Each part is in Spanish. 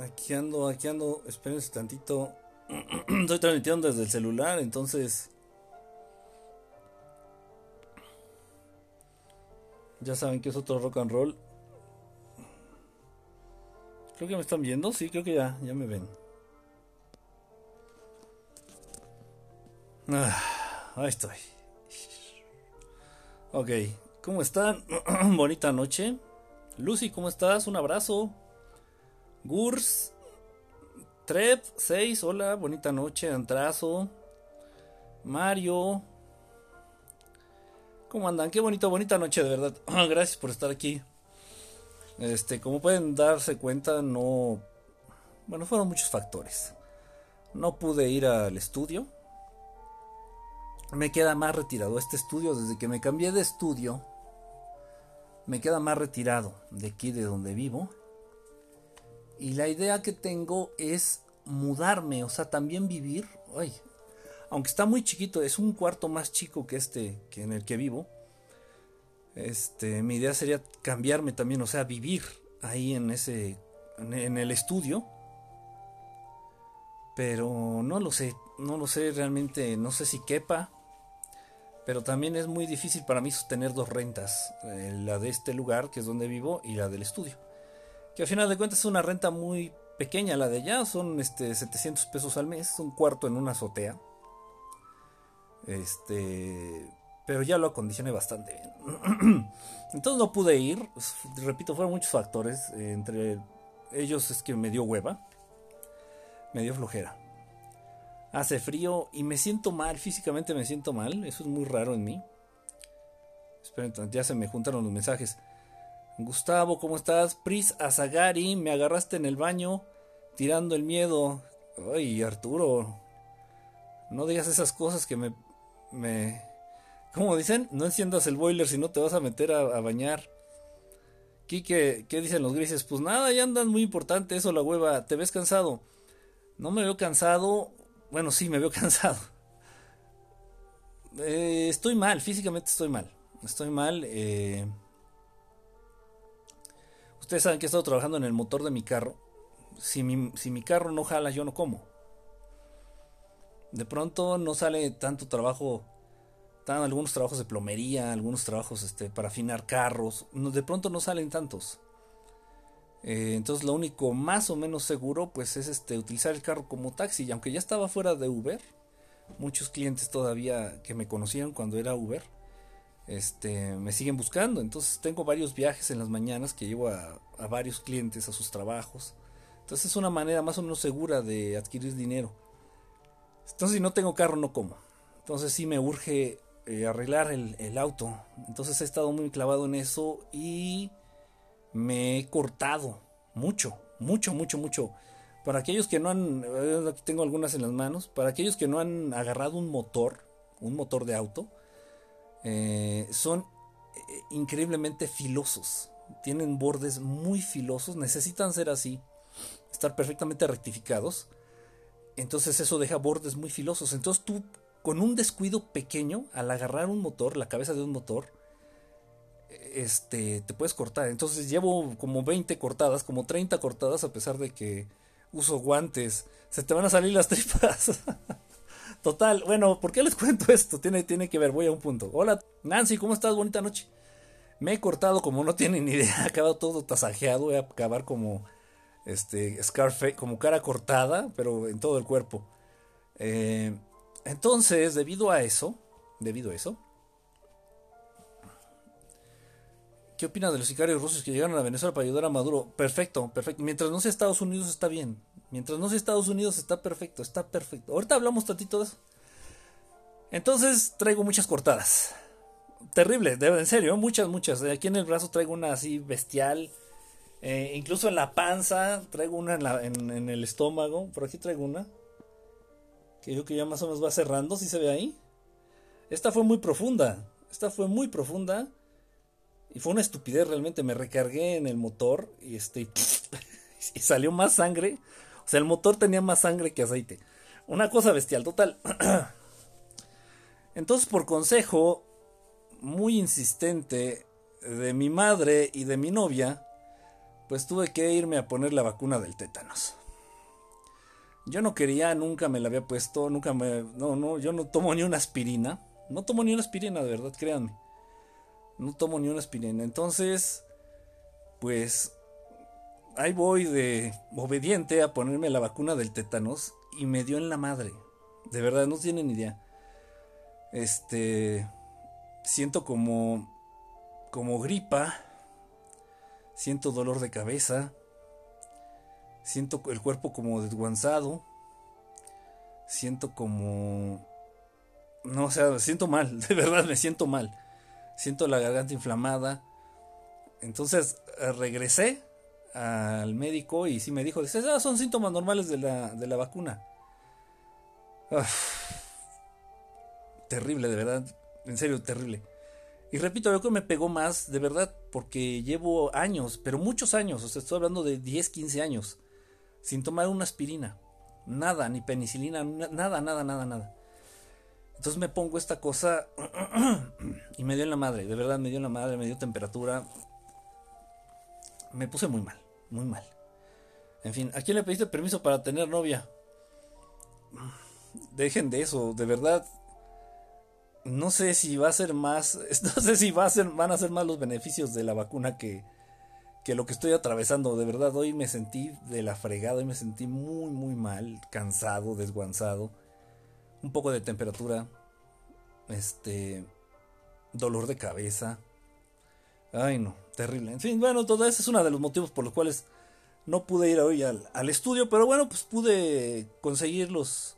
Aquí ando, aquí ando, espérense tantito. Estoy transmitiendo desde el celular, entonces... Ya saben que es otro rock and roll. Creo que me están viendo, sí, creo que ya, ya me ven. Ah, ahí estoy. Ok, ¿cómo están? Bonita noche. Lucy, ¿cómo estás? Un abrazo. Gurs, Trep 6, hola, bonita noche, Antrazo. Mario. ¿Cómo andan? Qué bonito, bonita noche, de verdad. Gracias por estar aquí. Este, como pueden darse cuenta, no. Bueno, fueron muchos factores. No pude ir al estudio me queda más retirado. Este estudio, desde que me cambié de estudio, me queda más retirado de aquí, de donde vivo. Y la idea que tengo es mudarme, o sea, también vivir. Ay, aunque está muy chiquito, es un cuarto más chico que este, que en el que vivo. Este, mi idea sería cambiarme también, o sea, vivir ahí en ese, en el estudio. Pero no lo sé, no lo sé realmente, no sé si quepa pero también es muy difícil para mí sostener dos rentas, eh, la de este lugar, que es donde vivo, y la del estudio. Que al final de cuentas es una renta muy pequeña la de allá, son este 700 pesos al mes, un cuarto en una azotea. Este, pero ya lo acondicioné bastante bien. Entonces no pude ir, repito, fueron muchos factores, eh, entre ellos es que me dio hueva, me dio flojera hace frío y me siento mal, físicamente me siento mal, eso es muy raro en mí. Esperen, ya se me juntaron los mensajes. Gustavo, ¿cómo estás? Pris Azagari, me agarraste en el baño tirando el miedo. Ay, Arturo, no digas esas cosas que me... me... ¿Cómo dicen? No enciendas el boiler si no te vas a meter a, bañar. Quique, ¿qué dicen los grises? Pues nada, ya andan muy importante eso, la hueva. ¿Te ves cansado? No me veo cansado, bueno, sí, me veo cansado. Eh, estoy mal, físicamente estoy mal. Estoy mal. Eh. Ustedes saben que he estado trabajando en el motor de mi carro. Si mi, si mi carro no jala, yo no como. De pronto no sale tanto trabajo. Están algunos trabajos de plomería, algunos trabajos este, para afinar carros. de pronto no salen tantos. Eh, entonces lo único más o menos seguro pues es este utilizar el carro como taxi. Y aunque ya estaba fuera de Uber, muchos clientes todavía que me conocían cuando era Uber, este, me siguen buscando. Entonces tengo varios viajes en las mañanas que llevo a, varios clientes a sus trabajos. Entonces es una manera más o menos segura de adquirir dinero. Entonces si no tengo carro no como. Entonces sí me urge eh, arreglar el, auto. Entonces he estado muy clavado en eso y me he cortado mucho, mucho, mucho, mucho. Para aquellos que no han, eh, aquí tengo algunas en las manos, para aquellos que no han agarrado un motor, un motor de auto, eh, son eh, increíblemente filosos. Tienen bordes muy filosos, necesitan ser así, estar perfectamente rectificados. Entonces eso deja bordes muy filosos. Entonces tú con un descuido pequeño, al agarrar un motor, la cabeza de un motor, este, te puedes cortar. Entonces llevo como 20 cortadas, como 30 cortadas, a pesar de que uso guantes. Se te van a salir las tripas. Total, bueno, ¿por qué les cuento esto? Tiene, tiene que ver, voy a un punto. Hola, Nancy, ¿cómo estás? Bonita noche. Me he cortado como no tienen ni idea, he acabado todo tasajeado, voy a acabar como este Scarface, como cara cortada, pero en todo el cuerpo. Eh, entonces, debido a eso, debido a eso, ¿Qué opina de los sicarios rusos que llegaron a Venezuela para ayudar a Maduro? Perfecto, perfecto. Mientras no sea Estados Unidos está bien. Mientras no sea Estados Unidos está perfecto, está perfecto. Ahorita hablamos tantito de eso. Entonces traigo muchas cortadas. Terrible, en serio, muchas, muchas. Aquí en el brazo traigo una así bestial. Eh, incluso en la panza traigo una en, en, el estómago. Por aquí traigo una. Que yo que ya más o menos va cerrando, si se ve ahí. Esta fue muy profunda. Esta fue muy profunda. Y fue una estupidez realmente. Me recargué en el motor y este. y salió más sangre. O sea, el motor tenía más sangre que aceite. Una cosa bestial, total. Entonces, por consejo muy insistente de mi madre y de mi novia, pues tuve que irme a poner la vacuna del tétanos. Yo no quería, nunca me la había puesto, nunca me... No, no, yo no tomo ni una aspirina. No tomo ni una aspirina, de verdad, créanme. No tomo ni una aspirina. Entonces, pues ahí voy de obediente a ponerme la vacuna del tétanos y me dio en la madre. De verdad, no tienen idea. Este, siento como, como gripa, siento dolor de cabeza, siento el cuerpo como desguanzado, siento como, no, o sea, siento mal, de verdad me siento mal, siento la garganta inflamada. Entonces eh, regresé al médico y sí me dijo, ah, son síntomas normales de la, de la vacuna. terrible, de verdad. En serio, terrible. Y repito, yo creo que me pegó más, de verdad, porque llevo años, pero muchos años, o sea, estoy hablando de 10, 15 años, sin tomar una aspirina. Nada, ni penicilina, nada, nada, nada, nada. Entonces me pongo esta cosa y me dio en la madre, de verdad me dio en la madre, me dio temperatura. Me puse muy mal, muy mal. En fin, ¿a quién le pediste permiso para tener novia? Dejen de eso, de verdad no sé si va a ser más, no sé si van a ser más los beneficios de la vacuna que, que lo que estoy atravesando. De verdad, hoy me sentí de la fregada, y me sentí muy, muy mal, cansado, desguanzado, un poco de temperatura, este, dolor de cabeza. Ay, no, terrible. En fin, bueno, todo eso es uno de los motivos por los cuales no pude ir hoy al, estudio, pero bueno, pues pude conseguir los,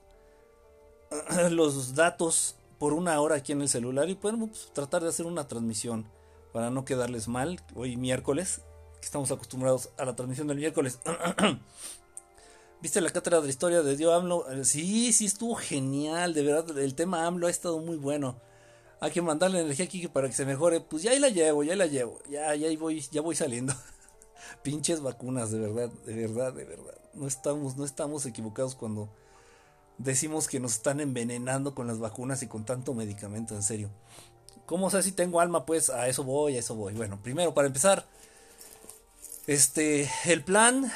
los datos por una hora aquí en el celular y podemos tratar de hacer una transmisión para no quedarles mal. Hoy miércoles, que estamos acostumbrados a la transmisión del miércoles. ¿Viste la cátedra de la historia de Dios AMLO? Eh, sí, sí, estuvo genial, de verdad, el tema AMLO ha estado muy bueno. Hay que mandarle energía aquí para que se mejore. Pues ya ahí la llevo, ya la llevo. Ya, ya voy, ya voy saliendo. Pinches vacunas, de verdad, de verdad, de verdad. No estamos, no estamos equivocados cuando decimos que nos están envenenando con las vacunas y con tanto medicamento, en serio. ¿Cómo sé si tengo alma? Pues a eso voy, a eso voy. Bueno, primero para empezar, este, el plan,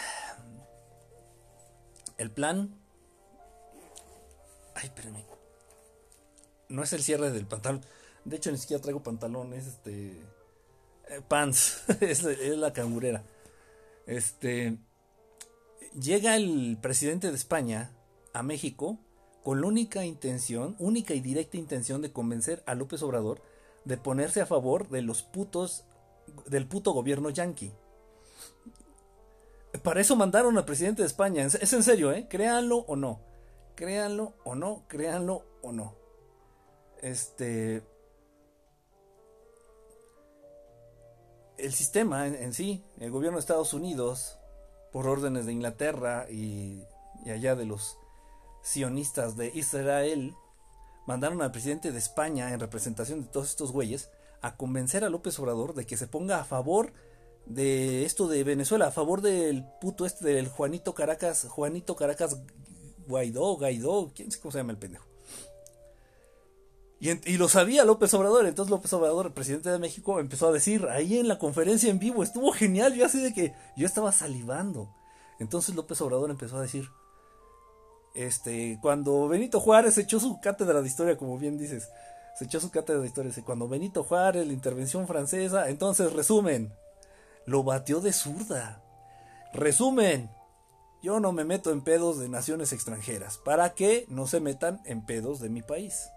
el plan, ay, espérame, no es el cierre del pantalón, de hecho ni siquiera traigo pantalón, es este, eh, pants, es, es la cangurera. Este, llega el presidente de España, a México con la única intención, única y directa intención de convencer a López Obrador de ponerse a favor de los putos del puto gobierno yanqui. Para eso mandaron al presidente de España. Es en serio, ¿eh? Créanlo o no. Créanlo o no, créanlo o no. Este. El sistema en, sí, el gobierno de Estados Unidos, por órdenes de Inglaterra y allá de los sionistas de Israel mandaron al presidente de España en representación de todos estos güeyes a convencer a López Obrador de que se ponga a favor de esto de Venezuela, a favor del puto este del Juanito Caracas, Juanito Caracas Guaidó, Guaidó, quién sé cómo se llama el pendejo. Y, y, lo sabía López Obrador, entonces López Obrador, el presidente de México, empezó a decir ahí en la conferencia en vivo, estuvo genial, yo así de que yo estaba salivando. Entonces López Obrador empezó a decir, este, cuando Benito Juárez echó su cátedra de historia, como bien dices, se echó su cátedra de historia, cuando Benito Juárez, la intervención francesa, entonces resumen, lo batió de zurda. Resumen, yo no me meto en pedos de naciones extranjeras, para que no se metan en pedos de mi país.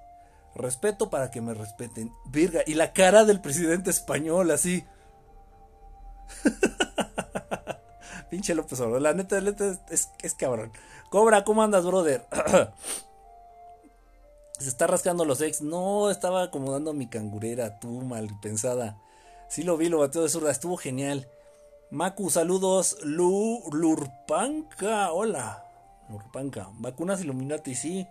Respeto para que me respeten. Virga, y la cara del presidente español así. Pinche López Obrador. La neta, la neta es, es, cabrón. Cobra, ¿cómo andas, brother? Se está rascando los ex. No, estaba acomodando mi cangurera, tú mal pensada. Sí lo vi, lo batió de zurda. Estuvo genial. Maku, saludos. Lu, Lurpanca, hola. Lurpanca. Vacunas Illuminati, sí.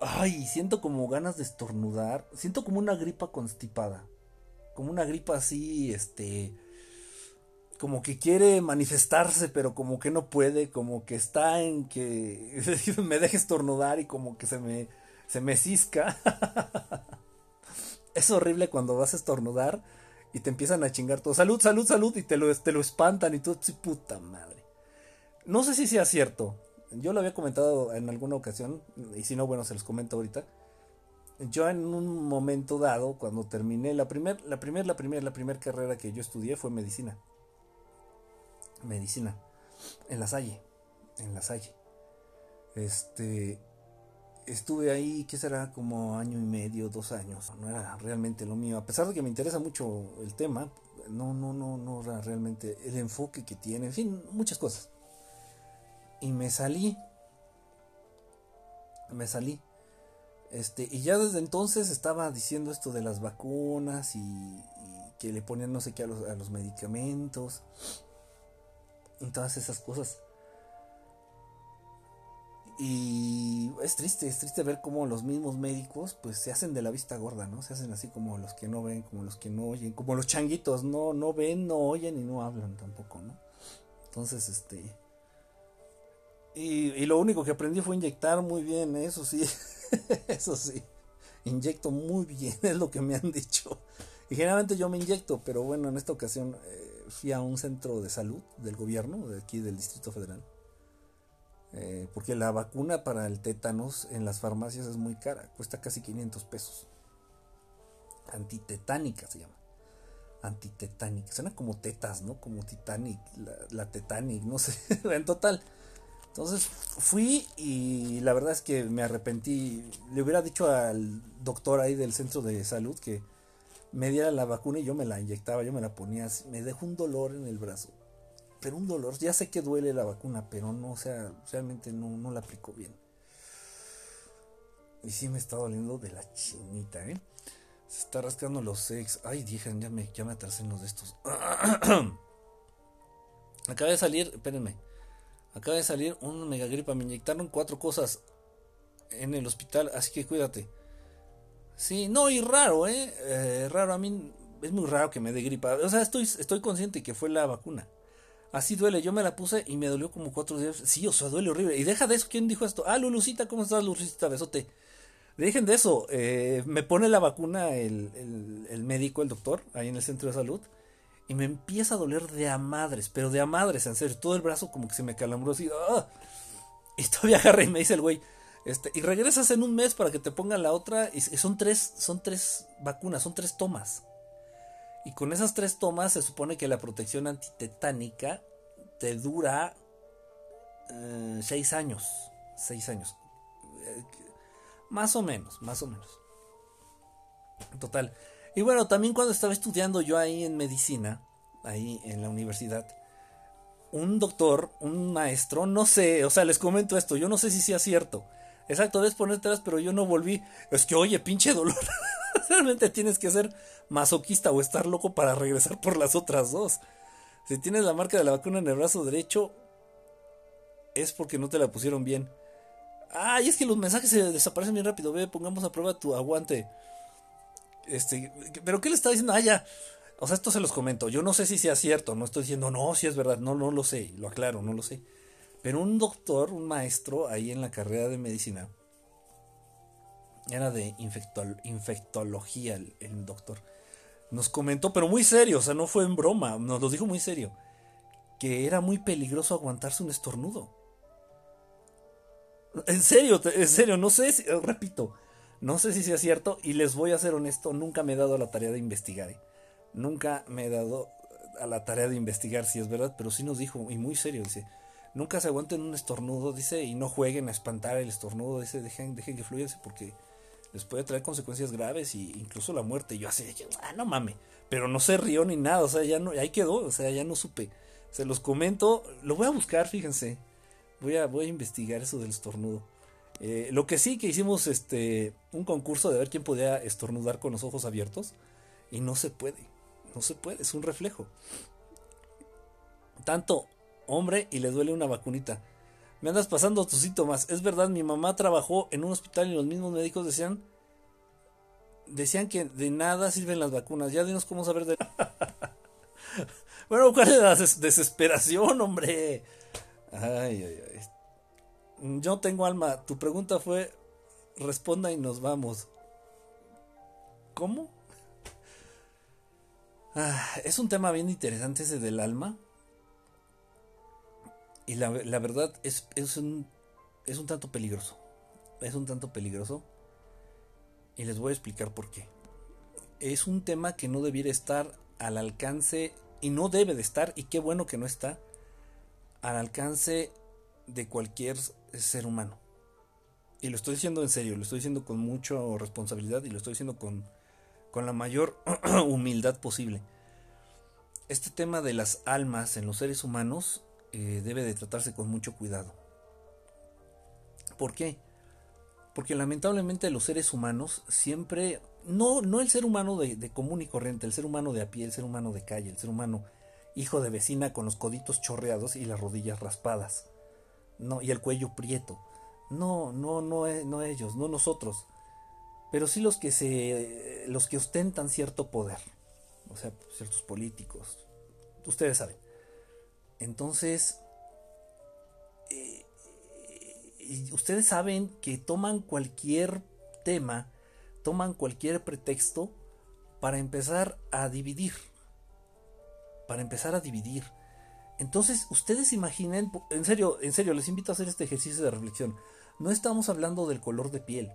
Ay, siento como ganas de estornudar. Siento como una gripa constipada. Como una gripa así, este como que quiere manifestarse, pero como que no puede, como que está en que me deje estornudar y como que se me, se me cisca. es horrible cuando vas a estornudar y te empiezan a chingar todo. Salud, salud, salud. Y te lo, te lo espantan y tú, puta madre. No sé si sea cierto. Yo lo había comentado en alguna ocasión. Y si no, bueno, se los comento ahorita. Yo en un momento dado, cuando terminé la primer, la primer, la primer, la primer carrera que yo estudié fue medicina. Medicina. En la Salle. En la Salle. Este estuve ahí, ¿qué será? Como año y medio, dos años. No era realmente lo mío. A pesar de que me interesa mucho el tema, no, no, no, no era realmente el enfoque que tiene. En fin, muchas cosas. Y me salí. Me salí. Este, y ya desde entonces estaba diciendo esto de las vacunas y, que le ponían no sé qué a los, a los medicamentos. Y todas esas cosas. Y es triste, es triste ver cómo los mismos médicos pues se hacen de la vista gorda, ¿no? Se hacen así como los que no ven, como los que no oyen, como los changuitos, no, no ven, no oyen y no hablan tampoco, ¿no? Entonces, este... Y, y lo único que aprendí fue inyectar muy bien, eso sí, eso sí, inyecto muy bien, es lo que me han dicho. Y generalmente yo me inyecto, pero bueno, en esta ocasión eh, fui a un centro de salud del gobierno, de aquí del Distrito Federal eh, porque la vacuna para el tétanos en las farmacias es muy cara, cuesta casi 500 pesos. Antitetánica se llama. Antitetánica. Suena como tetas, ¿no? Como Titanic, la, la Titanic, no sé. en total. Entonces fui y la verdad es que me arrepentí. Le hubiera dicho al doctor ahí del centro de salud que me diera la vacuna y yo me la inyectaba, yo me la ponía. Me dejó un dolor en el brazo pero un dolor. Ya sé que duele la vacuna, pero no, o sea, realmente no, no la aplico bien. Y sí me está doliendo de la chinita, ¿eh? Se está rascando los sex. Ay, dije, ya me, ya me atrasé en los de estos. Acaba de salir, espérenme. Acaba de salir un megagripa. Me inyectaron cuatro cosas en el hospital, así que cuídate. Sí, no, y raro, ¿eh? ¿eh? Raro, a mí es muy raro que me dé gripa. O sea, estoy, estoy consciente que fue la vacuna. Así duele, yo me la puse y me dolió como cuatro días. Sí, o sea, duele horrible. Y deja de eso, ¿quién dijo esto? Ah, Lulucita, ¿cómo estás, Lulucita? Besote. Dejen de eso. Eh, me pone la vacuna el, médico, el doctor, ahí en el centro de salud. Y me empieza a doler de a madres, pero de a madres, en serio. Todo el brazo como que se me calambró así. ¡ah! Y todavía agarré y me dice el güey. Este, y regresas en un mes para que te pongan la otra. Y son tres, son tres vacunas, son tres tomas. Y con esas tres tomas se supone que la protección antitetánica te dura eh, seis años. Seis años. Eh, más o menos, más o menos. Total. Y bueno, también cuando estaba estudiando yo ahí en medicina, ahí en la universidad, un doctor, un maestro, no sé, o sea, les comento esto, yo no sé si sea cierto. Exacto, debes ponértelas, pero yo no volví. Es que, oye, pinche dolor. Realmente tienes que ser masoquista o estar loco para regresar por las otras dos. Si tienes la marca de la vacuna en el brazo derecho, es porque no te la pusieron bien. Ay, es que los mensajes se desaparecen bien rápido. Ve, pongamos a prueba tu aguante. Este, pero ¿qué le está diciendo? Ah, ya. O sea, esto se los comento. Yo no sé si sea cierto. No estoy diciendo, no, si es verdad. No, no lo sé. Lo aclaro, no lo sé. Pero un doctor, un maestro ahí en la carrera de medicina, era de infectología el, doctor, nos comentó, pero muy serio, o sea, no fue en broma, nos lo dijo muy serio, que era muy peligroso aguantarse un estornudo. En serio, en serio, no sé si, repito, no sé si sea cierto y les voy a ser honesto, nunca me he dado la tarea de investigar. ¿eh? Nunca me he dado a la tarea de investigar si es verdad, pero sí nos dijo, y muy serio, dice, nunca se aguanten un estornudo, dice, y no jueguen a espantar el estornudo, dice, dejen, dejen que fluya, porque les puede traer consecuencias graves e incluso la muerte. Y yo así, ah, no mames, pero no se rió ni nada, o sea, ya no, ahí quedó, o sea, ya no supe. Se los comento, lo voy a buscar, fíjense, voy a, voy a investigar eso del estornudo. Eh, lo que sí que hicimos este un concurso de ver quién podía estornudar con los ojos abiertos y no se puede, no se puede, es un reflejo. Tanto hombre y le duele una vacunita. Me andas pasando tus síntomas. Es verdad, mi mamá trabajó en un hospital y los mismos médicos decían decían que de nada sirven las vacunas. Ya dinos cómo saber de Bueno, ¿cuál es la desesperación, hombre? Ay, ay, ay. Yo tengo alma. Tu pregunta fue responda y nos vamos. ¿Cómo? Ah, es un tema bien interesante ese del alma. Y la, verdad es, es, un, es un tanto peligroso. Es un tanto peligroso. Y les voy a explicar por qué. Es un tema que no debiera estar al alcance, y no debe de estar, y qué bueno que no está, al alcance de cualquier ser humano. Y lo estoy diciendo en serio, lo estoy diciendo con mucha responsabilidad y lo estoy diciendo con, con la mayor humildad posible. Este tema de las almas en los seres humanos eh, debe de tratarse con mucho cuidado. ¿Por qué? Porque lamentablemente los seres humanos siempre, no, no el ser humano de, común y corriente, el ser humano de a pie, el ser humano de calle, el ser humano hijo de vecina con los coditos chorreados y las rodillas raspadas, no, y el cuello prieto. No, no, no, e, no ellos, no nosotros, pero sí los que se, los que ostentan cierto poder, o sea, ciertos políticos, ustedes saben. Entonces, eh, ustedes saben que toman cualquier tema, toman cualquier pretexto para empezar a dividir, para empezar a dividir. Entonces, ustedes imaginen, en serio, en serio, les invito a hacer este ejercicio de reflexión. No estamos hablando del color de piel,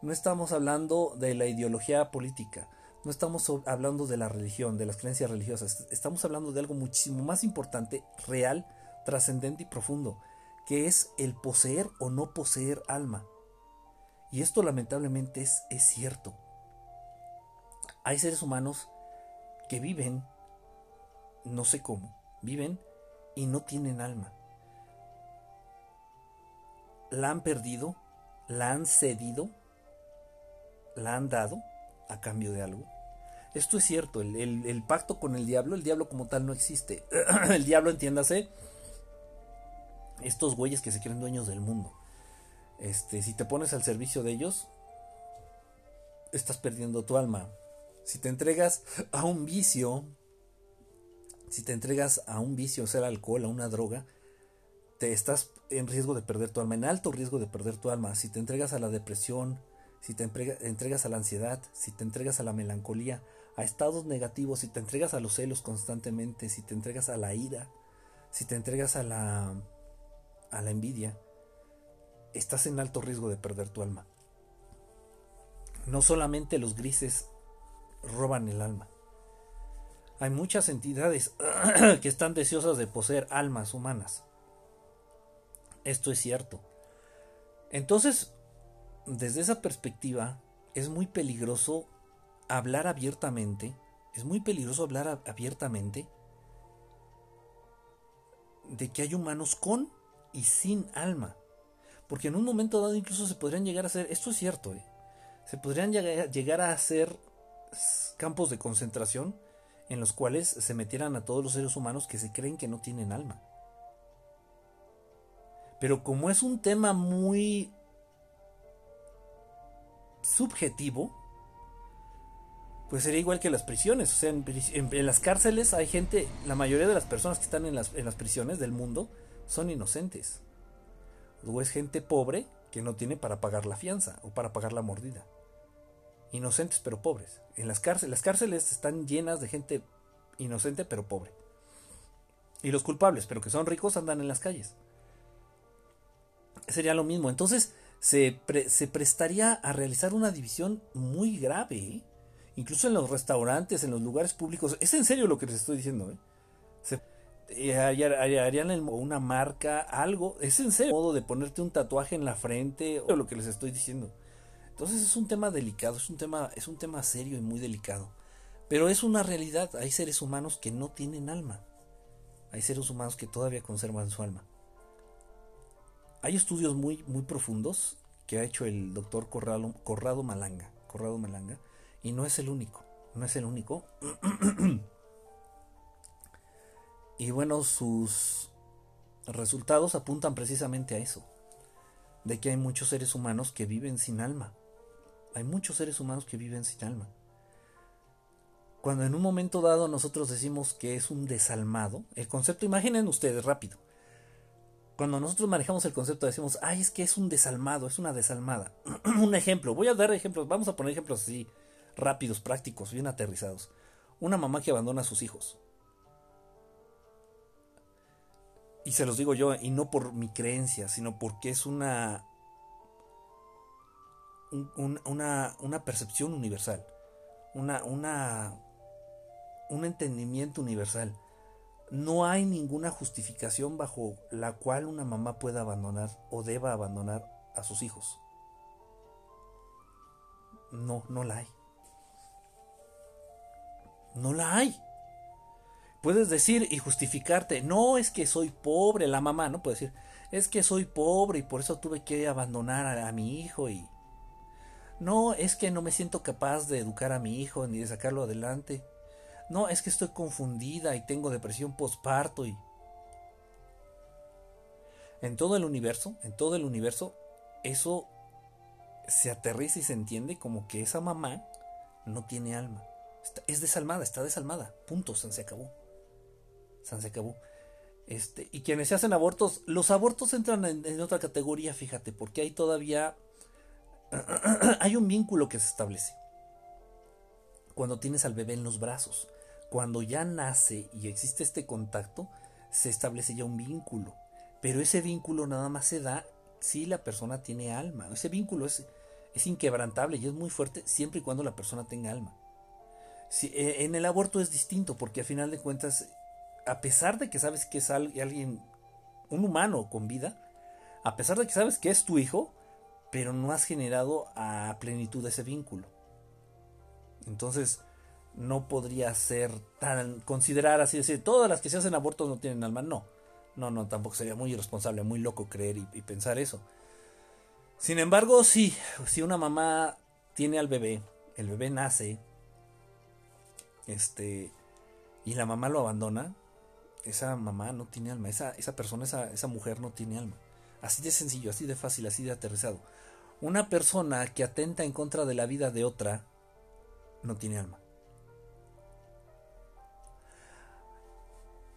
no estamos hablando de la ideología política, no estamos hablando de la religión, de las creencias religiosas, estamos hablando de algo muchísimo más importante, real, trascendente y profundo, que es el poseer o no poseer alma. Y esto lamentablemente es, cierto. Hay seres humanos que viven, no sé cómo, viven y no tienen alma. La han perdido, la han cedido, la han dado a cambio de algo. Esto es cierto, el, pacto con el diablo, el diablo como tal no existe. el diablo, entiéndase, estos güeyes que se creen dueños del mundo. Este, si te pones al servicio de ellos, estás perdiendo tu alma. Si te entregas a un vicio, si te entregas a un vicio, o sea, al alcohol, a una droga, te estás en riesgo de perder tu alma, en alto riesgo de perder tu alma. Si te entregas a la depresión, si te entregas a la ansiedad, si te entregas a la melancolía, a estados negativos, si te entregas a los celos constantemente, si te entregas a la ira, si te entregas a la a la envidia, estás en alto riesgo de perder tu alma. No solamente los grises roban el alma, hay muchas entidades que están deseosas de poseer almas humanas. Esto es cierto. Entonces, desde esa perspectiva, es muy peligroso hablar abiertamente. Es muy peligroso hablar abiertamente de que hay humanos con y sin alma. Porque en un momento dado incluso se podrían llegar a hacer, esto es cierto, ¿eh? se podrían llegar a hacer campos de concentración en los cuales se metieran a todos los seres humanos que se creen que no tienen alma. Pero como es un tema muy subjetivo, pues sería igual que las prisiones. O sea, en, las cárceles hay gente, la mayoría de las personas que están en las, en las prisiones del mundo son inocentes. O es gente pobre que no tiene para pagar la fianza o para pagar la mordida inocentes pero pobres. En las cárceles, las cárceles están llenas de gente inocente pero pobre. Y los culpables, pero que son ricos, andan en las calles. Sería lo mismo. Entonces se, se prestaría a realizar una división muy grave. ¿eh? Incluso en los restaurantes, en los lugares públicos. Es en serio lo que les estoy diciendo. ¿eh? Eh, harían una marca, algo. Es en serio. modo de ponerte un tatuaje en la frente. O lo que les estoy diciendo. Entonces es un tema delicado, es un tema, es un tema serio y muy delicado. Pero es una realidad, hay seres humanos que no tienen alma. Hay seres humanos que todavía conservan su alma. Hay estudios muy, muy profundos que ha hecho el doctor Corrado Malanga, Corrado Malanga, y no es el único, no es el único. y bueno, sus resultados apuntan precisamente a eso, de que hay muchos seres humanos que viven sin alma. Hay muchos seres humanos que viven sin alma. Cuando en un momento dado nosotros decimos que es un desalmado, el concepto, imaginen ustedes rápido. Cuando nosotros manejamos el concepto decimos, ay, es que es un desalmado, es una desalmada. un ejemplo, voy a dar ejemplos, vamos a poner ejemplos así rápidos, prácticos, bien aterrizados. una mamá que abandona a sus hijos. Y se los digo yo, y no por mi creencia, sino porque es una, una, una percepción universal, una, una, un entendimiento universal. No hay ninguna justificación bajo la cual una mamá pueda abandonar o deba abandonar a sus hijos. No, no la hay. No la hay. Puedes decir y justificarte, no es que soy pobre, la mamá, ¿no? Puede decir, es que soy pobre y por eso tuve que abandonar a, mi hijo y... No, es que no me siento capaz de educar a mi hijo ni de sacarlo adelante. No, es que estoy confundida y tengo depresión postparto y... En todo el universo, en todo el universo, eso se aterriza y se entiende como que esa mamá no tiene alma. Es desalmada, está desalmada. Punto, se acabó. se acabó. Este, y quienes se hacen abortos, los abortos entran en, otra categoría, fíjate, porque hay todavía hay un vínculo que se establece. Cuando tienes al bebé en los brazos, cuando ya nace y existe este contacto, se establece ya un vínculo. Pero ese vínculo nada más se da si la persona tiene alma. Ese vínculo es, es inquebrantable y es muy fuerte siempre y cuando la persona tenga alma. Eh, en el aborto es distinto porque a final de cuentas, a pesar de que sabes que es alguien, un humano con vida, a pesar de que sabes que es tu hijo, pero no has generado a plenitud ese vínculo. Entonces, no podría ser tan considerar así decir todas las que se hacen abortos no tienen alma no no no tampoco sería muy irresponsable muy loco creer y, y pensar eso sin embargo, sí, si una mamá tiene al bebé, el bebé nace, este, y la mamá lo abandona, esa mamá no tiene alma, esa, esa persona, esa, esa mujer no tiene alma. Así de sencillo, así de fácil, así de aterrizado. Una persona que atenta en contra de la vida de otra, no tiene alma.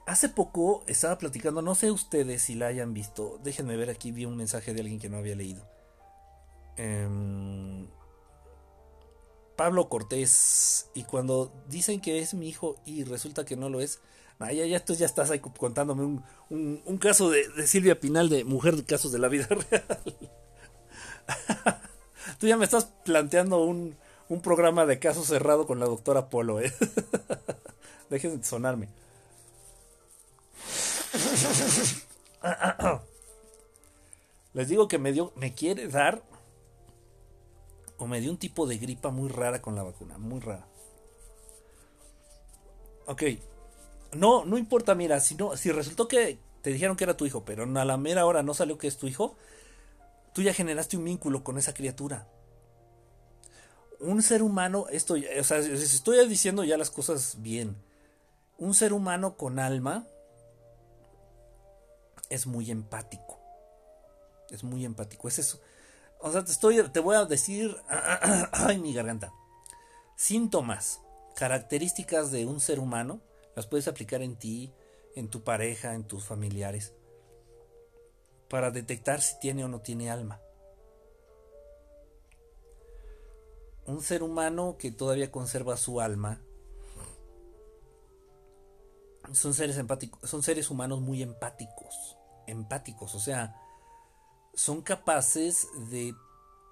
Hace poco estaba platicando, no sé ustedes si la hayan visto, déjenme ver aquí, vi un mensaje de alguien que no había leído. Em, Pablo Cortés y cuando dicen que es mi hijo y resulta que no lo es, ah, ya, ya, ya estás ahí contándome un, caso de, Silvia Pinal de mujer de casos de la vida real. Tú ya me estás planteando un, programa de casos cerrado con la doctora Polo, ¿eh? Dejen de sonarme. Les digo que me dio, me quiere dar o me dio un tipo de gripa muy rara con la vacuna, muy rara. Ok, no, no importa, mira, si, no, si resultó que te dijeron que era tu hijo, pero a la mera hora no salió que es tu hijo, tú ya generaste un vínculo con esa criatura. Un ser humano, esto, o sea, estoy diciendo ya las cosas bien. Un ser humano con alma es muy empático. Es muy empático. Es eso. O sea, te, estoy, te voy a decir, ay, mi garganta. Síntomas, características de un ser humano, las puedes aplicar en ti, en tu pareja, en tus familiares, para detectar si tiene o no tiene alma. Un ser humano que todavía conserva su alma son seres empáticos, son seres humanos muy empáticos, empáticos, o sea, son capaces de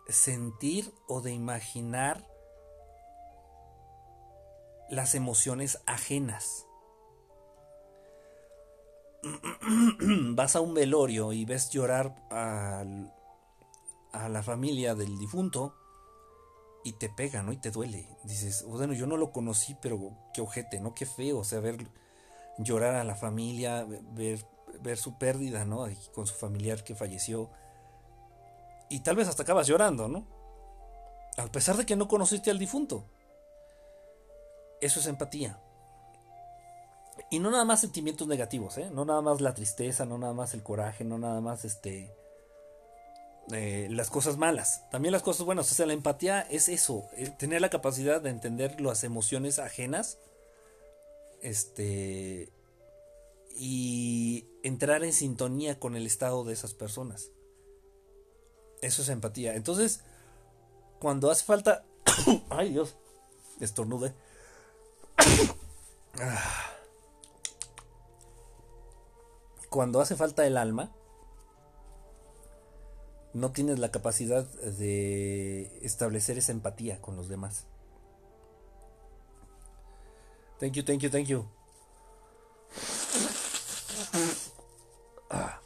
sentir o de imaginar las emociones ajenas. Vas a un velorio y ves llorar a, la familia del difunto y te pega, ¿no? Y te duele. Dices, bueno, yo no lo conocí, pero qué ojete, ¿no? Qué feo, o sea, ver llorar a la familia, ver, ver su pérdida, ¿no? Con su familiar que falleció y tal vez hasta acabas llorando, ¿no? A pesar de que no conociste al difunto. Eso es empatía. Y no nada más sentimientos negativos, ¿eh? No nada más la tristeza, no nada más el coraje, no nada más este... Eh, las cosas malas, también las cosas buenas. O sea, la empatía es eso, tener la capacidad de entender las emociones ajenas, este, y entrar en sintonía con el estado de esas personas. Eso es empatía. Entonces, cuando hace falta... Ay Dios, estornude. Cuando hace falta el alma, no tienes la capacidad de establecer esa empatía con los demás. Thank you, thank you, thank you. Ah.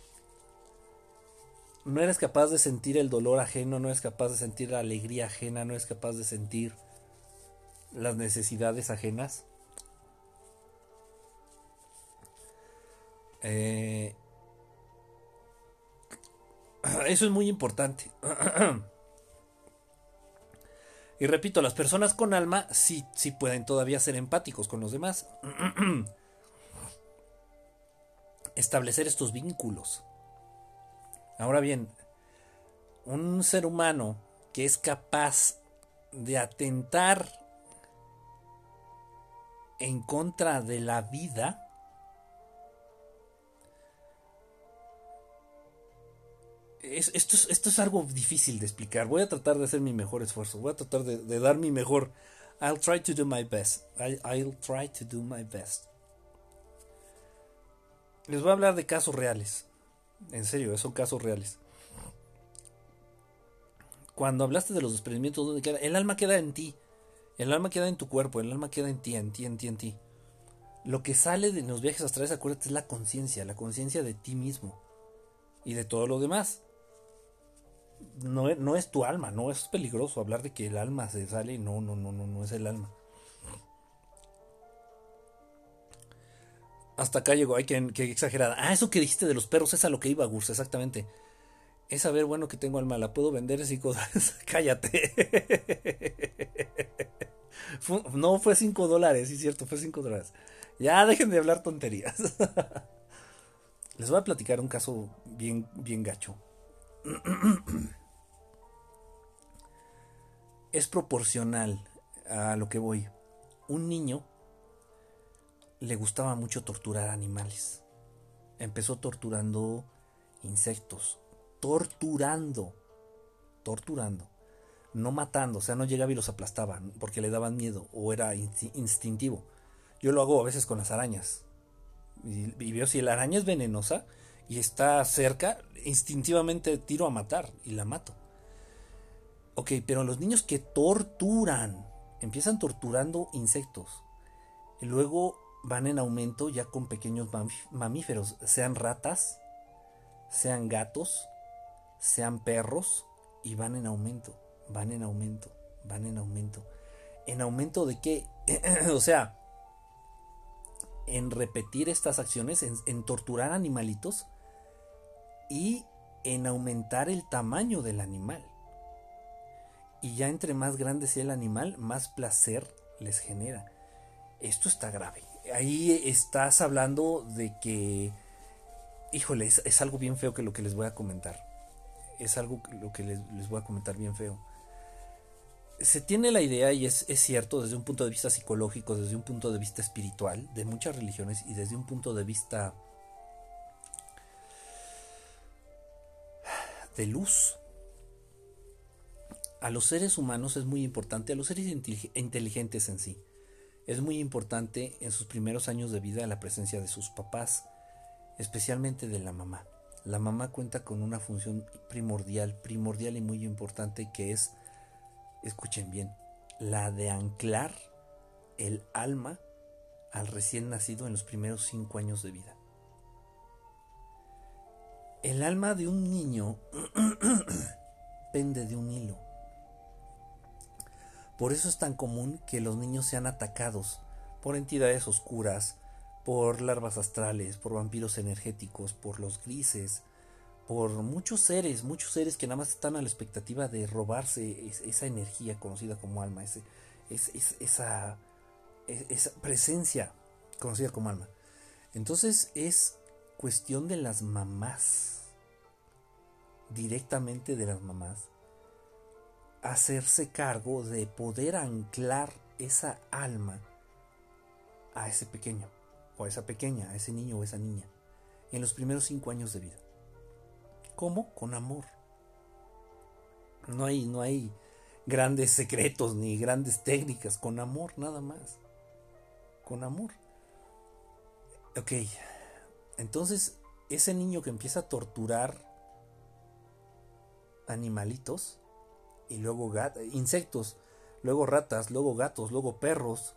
No eres capaz de sentir el dolor ajeno, no eres capaz de sentir la alegría ajena, no eres capaz de sentir las necesidades ajenas. Eh, eso es muy importante. Y repito, las personas con alma sí, sí pueden todavía ser empáticos con los demás. Establecer estos vínculos. Ahora bien, un ser humano que es capaz de atentar en contra de la vida, esto, es, esto es algo difícil de explicar. Voy a tratar de hacer mi mejor esfuerzo. Voy a tratar de, dar mi mejor. I'll try to do my best. I'll try to do my best. Les voy a hablar de casos reales. En serio, son casos reales. Cuando hablaste de los desprendimientos, ¿dónde queda? El alma queda en ti. El alma queda en tu cuerpo. El alma queda en ti, en ti, en ti, en ti. Lo que sale de los viajes astrales, acuérdate, es la conciencia. La conciencia de ti mismo. Y de todo lo demás no, no es tu alma, no es peligroso hablar de que el alma se sale, no, no, no, no, no es el alma. Hasta acá llegó, hay que, exagerada. Ah, eso que dijiste de los perros es a lo que iba, Gurs, exactamente. Es saber, bueno, que tengo alma, la puedo vender en 5 dólares. Cállate. no fue 5 dólares, sí, cierto, fue 5 dólares. Ya dejen de hablar tonterías. Les voy a platicar un caso bien, bien gacho. es proporcional a lo que voy. Un niño le gustaba mucho torturar animales. Empezó torturando insectos. Torturando. Torturando. No matando. O sea, no llegaba y los aplastaba porque le daban miedo o era instintivo. Yo lo hago a veces con las arañas. Y, veo si la araña es venenosa y está cerca, instintivamente tiro a matar y la mato. Ok, pero los niños que torturan, empiezan torturando insectos y luego van en aumento ya con pequeños mamíferos, sean ratas, sean gatos, sean perros y van en aumento, van en aumento, van en aumento. ¿En aumento de qué? o sea, en repetir estas acciones, en torturar animalitos, y en aumentar el tamaño del animal. Y ya entre más grande sea el animal, más placer les genera. Esto está grave. Ahí estás hablando de que, híjole, es, algo bien feo que lo que les voy a comentar. Es algo que lo que les, voy a comentar bien feo. Se tiene la idea, y es, es cierto, desde un punto de vista psicológico, desde un punto de vista espiritual, de muchas religiones y desde un punto de vista de luz. A los seres humanos es muy importante, a los seres inteligentes en sí, es muy importante en sus primeros años de vida la presencia de sus papás, especialmente de la mamá. La mamá cuenta con una función primordial, primordial y muy importante que es, escuchen bien, la de anclar el alma al recién nacido en los primeros cinco años de vida. El alma de un niño pende de un hilo. Por eso es tan común que los niños sean atacados por entidades oscuras, por larvas astrales, por vampiros energéticos, por los grises, por muchos seres, muchos seres que nada más están a la expectativa de robarse esa energía conocida como alma, ese, esa, esa presencia conocida como alma. Entonces es cuestión de las mamás, directamente de las mamás, hacerse cargo de poder anclar esa alma a ese pequeño, o a esa pequeña, a ese niño o esa niña, en los primeros cinco años de vida. ¿Cómo? Con amor. No hay, no hay grandes secretos ni grandes técnicas, con amor nada más. Con amor. Ok, entonces ese niño que empieza a torturar animalitos y luego insectos, luego ratas, luego gatos, luego perros,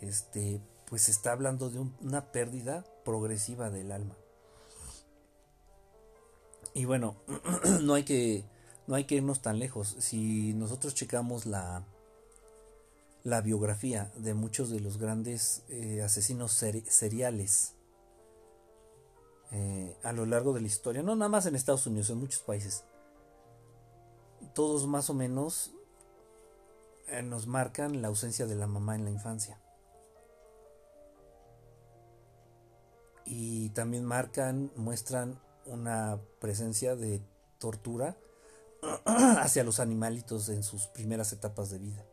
este, pues está hablando de una pérdida progresiva del alma. Y bueno, no hay que no hay que irnos tan lejos. Si nosotros checamos la la biografía de muchos de los grandes eh, asesinos seriales eh, a lo largo de la historia, no nada más en Estados Unidos, en muchos países, todos más o menos eh, nos marcan la ausencia de la mamá en la infancia. Y también marcan, muestran una presencia de tortura hacia los animalitos en sus primeras etapas de vida.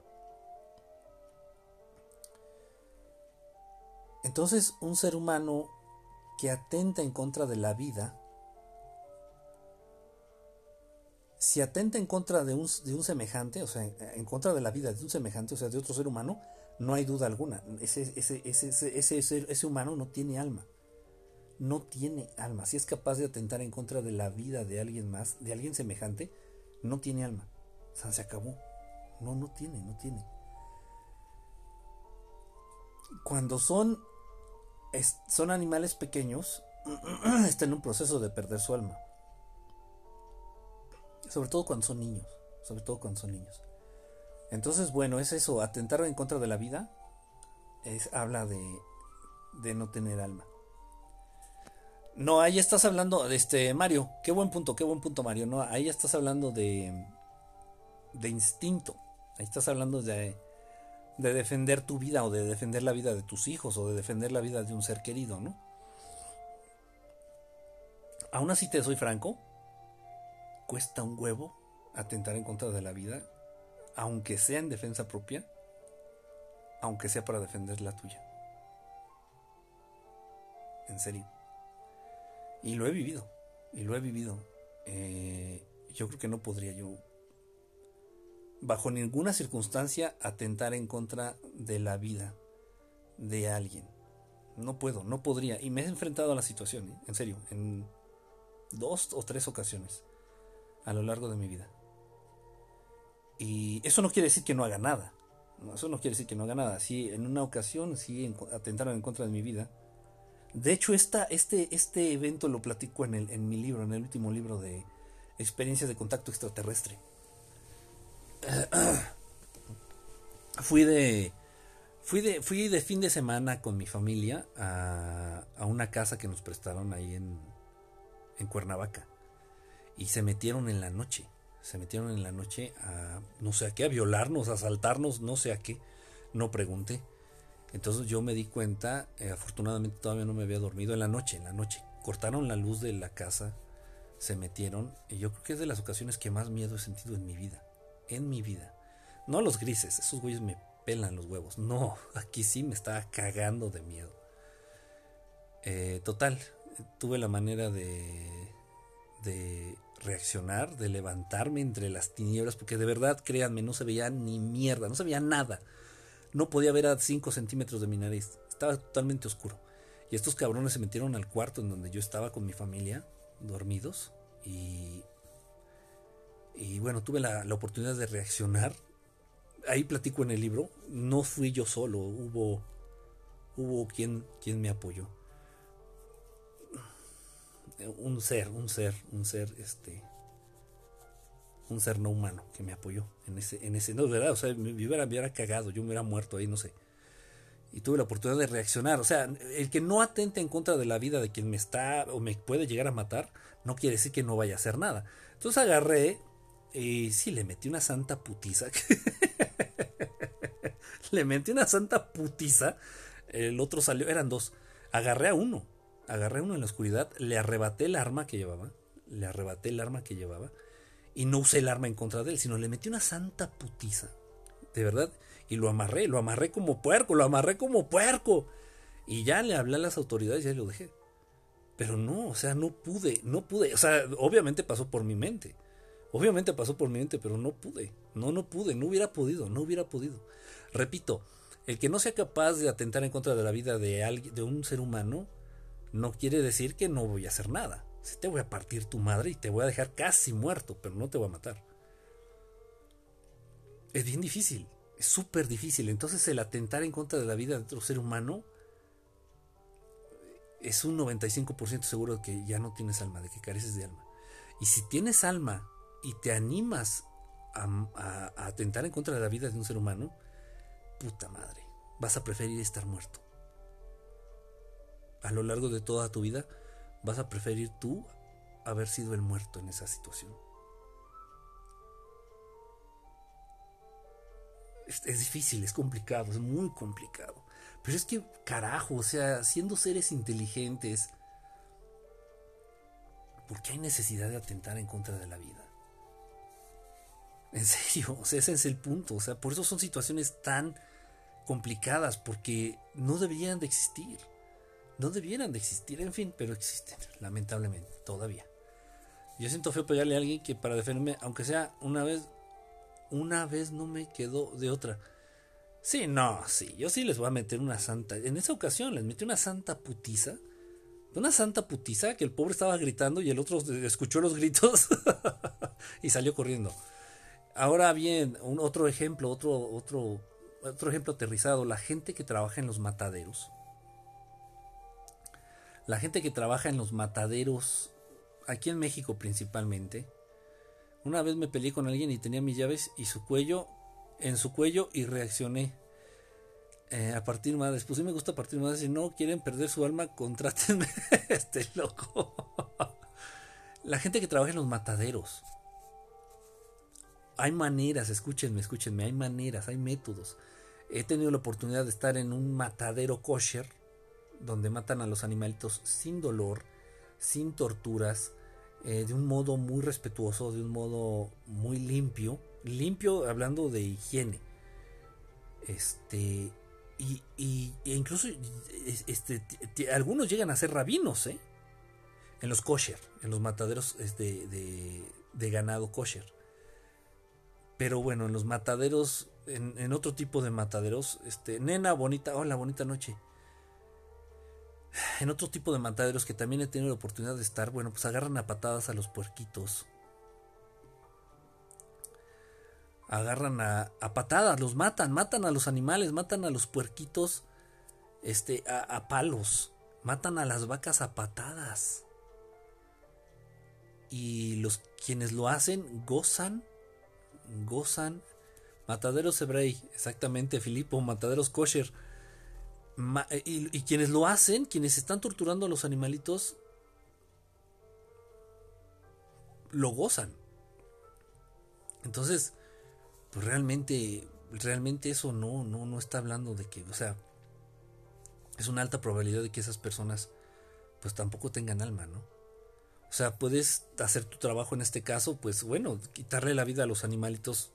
Entonces, un ser humano que atenta en contra de la vida, si atenta en contra de un, semejante, o sea, en contra de la vida de un semejante, o sea, de otro ser humano, no hay duda alguna. Ese, ese, humano no tiene alma. No tiene alma. Si es capaz de atentar en contra de la vida de alguien más, de alguien semejante, no tiene alma. O sea, se acabó. No, no tiene, no tiene. Cuando son son animales pequeños, están en un proceso de perder su alma. Sobre todo cuando son niños. Sobre todo cuando son niños. Entonces, bueno, es eso, atentar en contra de la vida, es, habla de, de no tener alma. No, ahí estás hablando, este, Mario, qué buen punto, qué buen punto, Mario. No, ahí estás hablando de, de instinto. Ahí estás hablando de, de defender tu vida o de defender la vida de tus hijos o de defender la vida de un ser querido, ¿no? Aún así te soy franco, cuesta un huevo atentar en contra de la vida, aunque sea en defensa propia, aunque sea para defender la tuya. En serio. Y lo he vivido, y lo he vivido. Eh, yo creo que no podría yo bajo ninguna circunstancia atentar en contra de la vida de alguien. No puedo, no podría. Y me he enfrentado a la situación, ¿eh? en serio, en dos o tres ocasiones a lo largo de mi vida. Y eso no quiere decir que no haga nada. eso no quiere decir que no haga nada. Sí, en una ocasión sí atentaron en contra de mi vida. De hecho, esta, este, este evento lo platico en, el, en mi libro, en el último libro de Experiencias de Contacto Extraterrestre. fui de fui de fui de fin de semana con mi familia a, a una casa que nos prestaron ahí en, en Cuernavaca y se metieron en la noche se metieron en la noche a no sé a qué a violarnos a asaltarnos no sé a qué no pregunté entonces yo me di cuenta eh, afortunadamente todavía no me había dormido en la noche en la noche cortaron la luz de la casa se metieron y yo creo que es de las ocasiones que más miedo he sentido en mi vida en mi vida. No los grises, esos güeyes me pelan los huevos. No, aquí sí me estaba cagando de miedo. Eh, total, tuve la manera de, de reaccionar, de levantarme entre las tinieblas, porque de verdad, créanme, no se veía ni mierda, no se veía nada. No podía ver a 5 centímetros de mi nariz, estaba totalmente oscuro. Y estos cabrones se metieron al cuarto en donde yo estaba con mi familia, dormidos, y y bueno, tuve la, oportunidad de reaccionar. Ahí platico en el libro. No fui yo solo, hubo, hubo quien me apoyó. Un ser, un ser, un ser, este, un ser no humano que me apoyó en ese, en ese, no, verdad, o sea, me hubiera, cagado, yo me hubiera muerto ahí, no sé. Y tuve la oportunidad de reaccionar. O sea, el que no atente en contra de la vida de quien me está o me puede llegar a matar, no quiere decir que no vaya a hacer nada. Entonces agarré, y sí, le metí una santa putiza. le metí una santa putiza. El otro salió, eran dos. Agarré a uno. Agarré uno en la oscuridad. Le arrebaté el arma que llevaba. Le arrebaté el arma que llevaba. Y no usé el arma en contra de él, sino le metí una santa putiza. De verdad. Y lo amarré, lo amarré como puerco, lo amarré como puerco. Y ya le hablé a las autoridades ya lo dejé. Pero no, o sea, no pude, no pude. O sea, obviamente pasó por mi mente. Obviamente pasó por mi mente, pero no pude. No, no pude, no hubiera podido, no hubiera podido. Repito, El que no sea capaz de atentar en contra de la vida de, alguien, de un ser humano no quiere decir que no voy a hacer nada. Si te voy a partir tu madre y te voy a dejar casi muerto, pero no te voy a matar. Es bien difícil, es súper difícil. Entonces el atentar en contra de la vida de otro ser humano es un 95% seguro de que ya no tienes alma, de que careces de alma. Y si tienes alma y te animas a, atentar en contra de la vida de un ser humano, puta madre, vas a preferir estar muerto. A lo largo de toda tu vida vas a preferir tú haber sido el muerto en esa situación. Es, difícil, es complicado, es muy complicado. Pero es que, carajo, o sea, siendo seres inteligentes, ¿por qué hay necesidad de atentar en contra de la vida? En serio, o sea, ese es el punto. O sea, por eso son situaciones tan complicadas, porque no deberían de existir. No debieran de existir, en fin, pero existen, lamentablemente, todavía. Yo siento feo pegarle a alguien que para defenderme, aunque sea una vez, una vez no me quedó de otra. Sí, no, sí, yo sí les voy a meter una santa. En esa ocasión les metí una santa putiza. Una santa putiza que el pobre estaba gritando y el otro escuchó los gritos y salió corriendo. Ahora bien, un otro ejemplo, otro, otro, otro ejemplo aterrizado, la gente que trabaja en los mataderos. La gente que trabaja en los mataderos, aquí en México principalmente. Una vez me peleé con alguien y tenía mis llaves y su cuello, en su cuello y reaccioné. Eh, a partir pues sí me gusta partir más. Si no quieren perder su alma, contrátenme este loco. la gente que trabaja en los mataderos hay maneras, escúchenme, escúchenme, hay maneras, hay métodos. He tenido la oportunidad de estar en un matadero kosher, donde matan a los animalitos sin dolor, sin torturas, eh, de un modo muy respetuoso, de un modo muy limpio, limpio hablando de higiene. Este, y, y e incluso este, algunos llegan a ser rabinos, ¿eh? En los kosher, en los mataderos este, de, de ganado kosher. Pero bueno, en los mataderos, en, otro tipo de mataderos, este, nena bonita, hola, bonita noche. En otro tipo de mataderos que también he tenido la oportunidad de estar, bueno, pues agarran a patadas a los puerquitos. Agarran a, a patadas, los matan, matan a los animales, matan a los puerquitos este, a, a palos, matan a las vacas a patadas. Y los quienes lo hacen gozan gozan. Mataderos Hebrei, exactamente, Filipo, Mataderos Kosher. Eh, y, quienes lo hacen, quienes están torturando a los animalitos, lo gozan. Entonces, pues realmente, realmente eso no, no, no está hablando de que, o sea, es una alta probabilidad de que esas personas, pues tampoco tengan alma, ¿no? O sea, puedes hacer tu trabajo en este caso, pues bueno, quitarle la vida a los animalitos,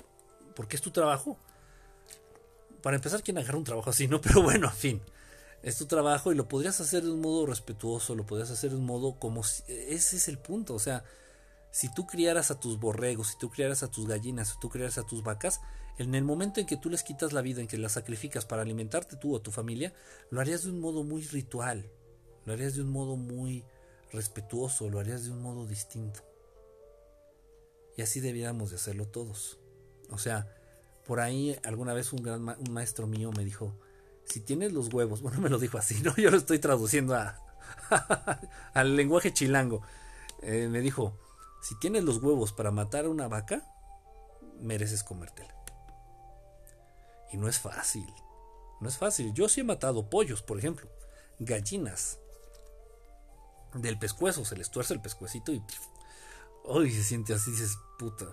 porque es tu trabajo. Para empezar, ¿quién agarra un trabajo así? No, pero bueno, en fin. Es tu trabajo y lo podrías hacer de un modo respetuoso, lo podrías hacer de un modo como... ese es el punto, o sea, si tú criaras a tus borregos, si tú criaras a tus gallinas, si tú criaras a tus vacas, en el momento en que tú les quitas la vida, en que las sacrificas para alimentarte tú o tu familia, lo harías de un modo muy ritual, lo harías de un modo muy respetuoso, lo harías de un modo distinto. Y así debiéramos de hacerlo todos. O sea, por ahí alguna vez un gran un maestro mío me dijo, si tienes los huevos, bueno, me lo dijo así, ¿no? Yo lo estoy traduciendo a, al lenguaje chilango. Eh, me dijo, si tienes los huevos para matar a una vaca, mereces comértela. Y no es fácil. No es fácil. Yo sí he matado pollos, por ejemplo, gallinas, del pescuezo, se les tuerce el pescuecito y hoy se siente así, dices, puta.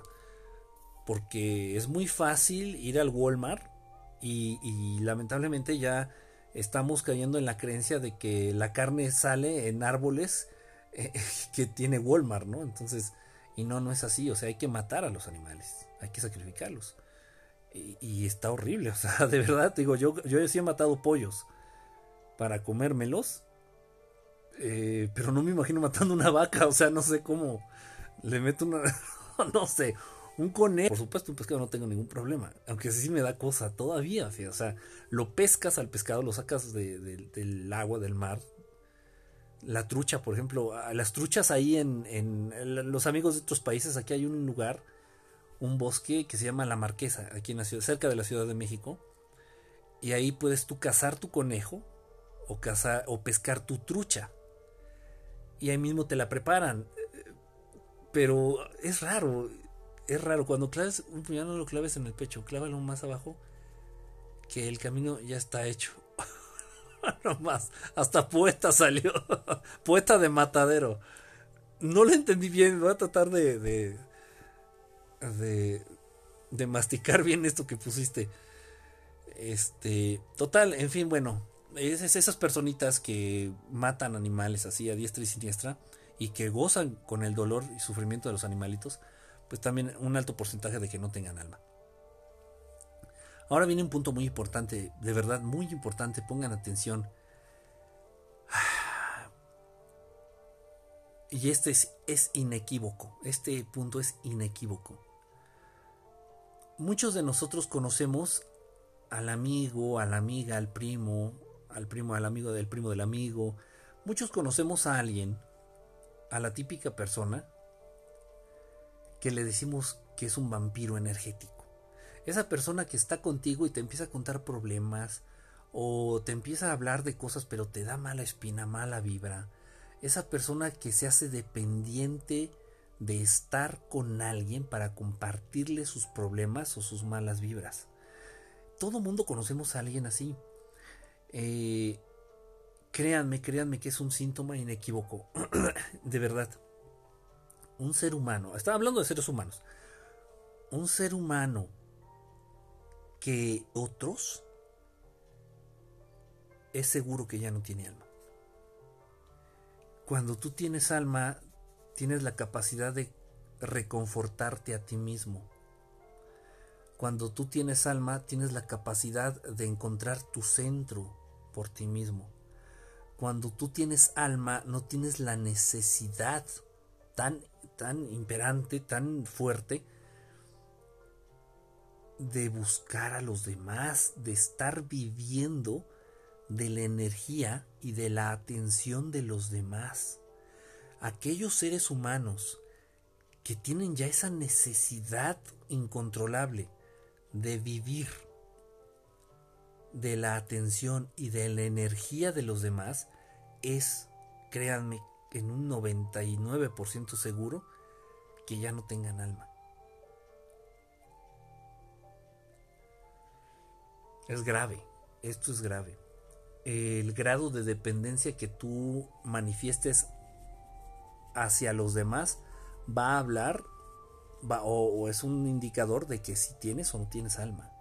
Porque es muy fácil ir al Walmart y, lamentablemente ya estamos cayendo en la creencia de que la carne sale en árboles eh, que tiene Walmart, ¿no? Entonces, y no, no es así, o sea, hay que matar a los animales, hay que sacrificarlos. Y, está horrible, o sea, de verdad, digo, yo, yo sí he matado pollos para comérmelos eh, pero no me imagino matando una vaca, o sea, no sé cómo. Le meto una. no sé. Un conejo, por supuesto, un pescado no tengo ningún problema. Aunque sí me da cosa todavía. O sea, lo pescas al pescado, lo sacas del agua, del mar. La trucha, por ejemplo, las truchas ahí en, en, los amigos de otros países, aquí hay un lugar, un bosque que se llama La Marquesa, aquí en cerca de la Ciudad de México. Y ahí puedes tú cazar tu conejo o, cazar, o pescar tu trucha. Y ahí mismo te la preparan. Pero es raro es raro. Cuando claves un puñal, no lo claves en el pecho, clávalo más abajo, que el camino ya está hecho. no más. Hasta poeta salió. poeta de matadero. No lo entendí bien. Voy a tratar de, de, de, masticar bien esto que pusiste. Este, total, en fin, bueno, es, esas personitas que matan animales así a diestra y siniestra y que gozan con el dolor y sufrimiento de los animalitos pues también un alto porcentaje de que no tengan alma. Ahora viene un punto muy importante, de verdad muy importante, pongan atención. Y este es, es inequívoco, este punto es inequívoco. Muchos de nosotros conocemos al amigo, a la amiga, al primo, al primo, al amigo del primo del amigo. Muchos conocemos a alguien, a la típica persona, que le decimos que es un vampiro energético. Esa persona que está contigo y te empieza a contar problemas o te empieza a hablar de cosas pero te da mala espina, mala vibra. Esa persona que se hace dependiente de estar con alguien para compartirle sus problemas o sus malas vibras. Todo mundo conocemos a alguien así. Eh, créanme, créanme que es un síntoma inequívoco. de verdad un ser humano, estaba hablando de seres humanos, un ser humano que otros es seguro que ya no tiene alma. Cuando tú tienes alma, tienes la capacidad de reconfortarte a ti mismo. Cuando tú tienes alma, tienes la capacidad de encontrar tu centro por ti mismo. Cuando tú tienes alma, no tienes la necesidad tan tan imperante, tan fuerte, de buscar a los demás, de estar viviendo de la energía y de la atención de los demás. Aquellos seres humanos que tienen ya esa necesidad incontrolable de vivir de la atención y de la energía de los demás es, créanme, en un 99% seguro que ya no tengan alma. Es grave, esto es grave. El grado de dependencia que tú manifiestes hacia los demás va a hablar va, o, es un indicador de que si tienes o no tienes alma.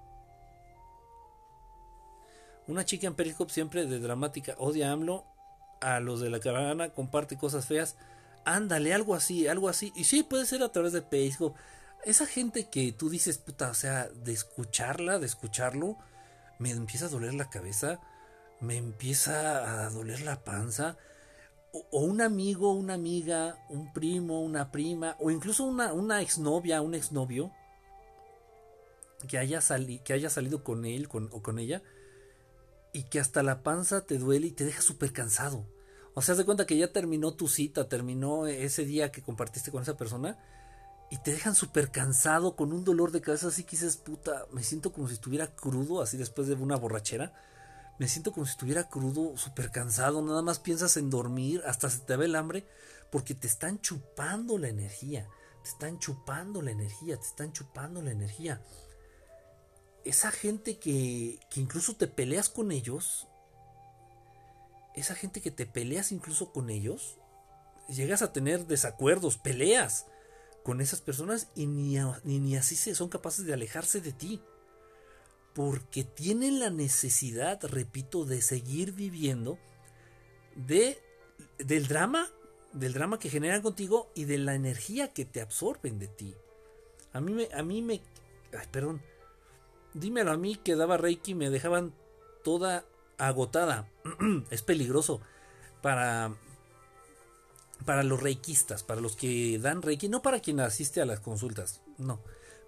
Una chica en Periscope siempre de dramática odia a AMLO a los de la caravana, comparte cosas feas. Ándale, algo así, algo así. Y sí, puede ser a través de Facebook. Esa gente que tú dices, puta, o sea, de escucharla, de escucharlo, me empieza a doler la cabeza, me empieza a doler la panza. O, un amigo, una amiga, un primo, una prima, o incluso una, una exnovia, un exnovio, que haya, que haya salido con él con, o con ella y que hasta la panza te duele y te deja súper cansado. O sea, haz de cuenta que ya terminó tu cita, terminó ese día que compartiste con esa persona y te dejan súper cansado con un dolor de cabeza así que dices, puta, me siento como si estuviera crudo, así después de una borrachera. Me siento como si estuviera crudo, súper cansado, nada más piensas en dormir, hasta se te ve el hambre, porque te están chupando la energía, te están chupando la energía, te están chupando la energía esa gente que, que incluso te peleas con ellos, esa gente que te peleas incluso con ellos, llegas a tener desacuerdos, peleas con esas personas y ni, ni, así se son capaces de alejarse de ti. Porque tienen la necesidad, repito, de seguir viviendo de, del drama, del drama que generan contigo y de la energía que te absorben de ti. A mí me, a mí me, ay, perdón, dímelo a mí que daba Reiki me dejaban toda agotada. es peligroso para para los reikistas, para los que dan Reiki, no para quien asiste a las consultas, no,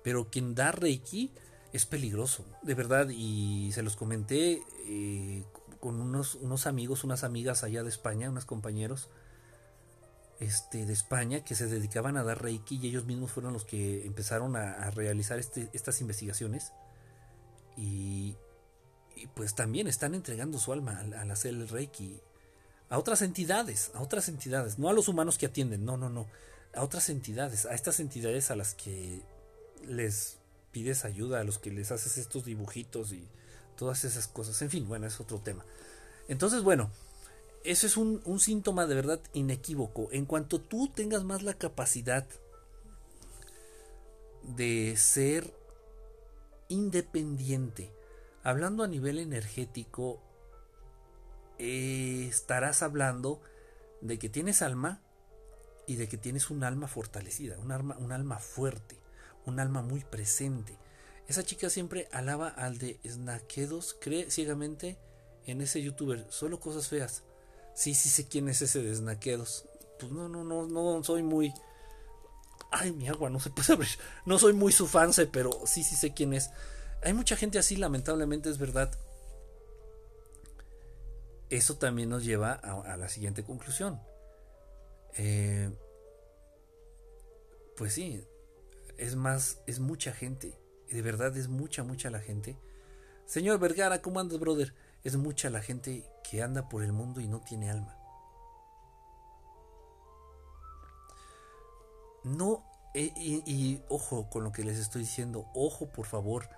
Pero quien da Reiki es peligroso, de verdad. Y se los comenté eh, con unos, unos amigos, unas amigas allá de España, unos compañeros este, de España que se dedicaban a dar Reiki y ellos mismos fueron los que empezaron a, realizar este, estas investigaciones. Y, pues también están entregando su alma al, hacer el Reiki a otras entidades, a otras entidades, no a los humanos que atienden, no, no, no, a otras entidades, a estas entidades a las que les pides ayuda, a los que les haces estos dibujitos y todas esas cosas. En fin, bueno, es otro tema. Entonces, bueno, eso es un, un síntoma de verdad inequívoco. En cuanto tú tengas más la capacidad de ser independiente, hablando a nivel energético, eh, estarás hablando de que tienes alma y de que tienes un alma fortalecida, un alma, un alma fuerte, un alma muy presente. Esa chica siempre alaba al de Snakedos, cree ciegamente en ese youtuber, solo cosas feas. Sí, sí sé quién es ese de Snakedos. Pues no, no, no, no soy muy. Ay, mi agua, no se puede abrir. No soy muy su fanse, pero sí, sí sé quién es. Hay mucha gente así, lamentablemente es verdad. Eso también nos lleva a, la siguiente conclusión. Eh, pues sí, es más, es mucha gente. De verdad es mucha, mucha la gente. Señor Vergara, ¿cómo andas, brother? Es mucha la gente que anda por el mundo y no tiene alma. No, eh, y, ojo con lo que les estoy diciendo, ojo por favor,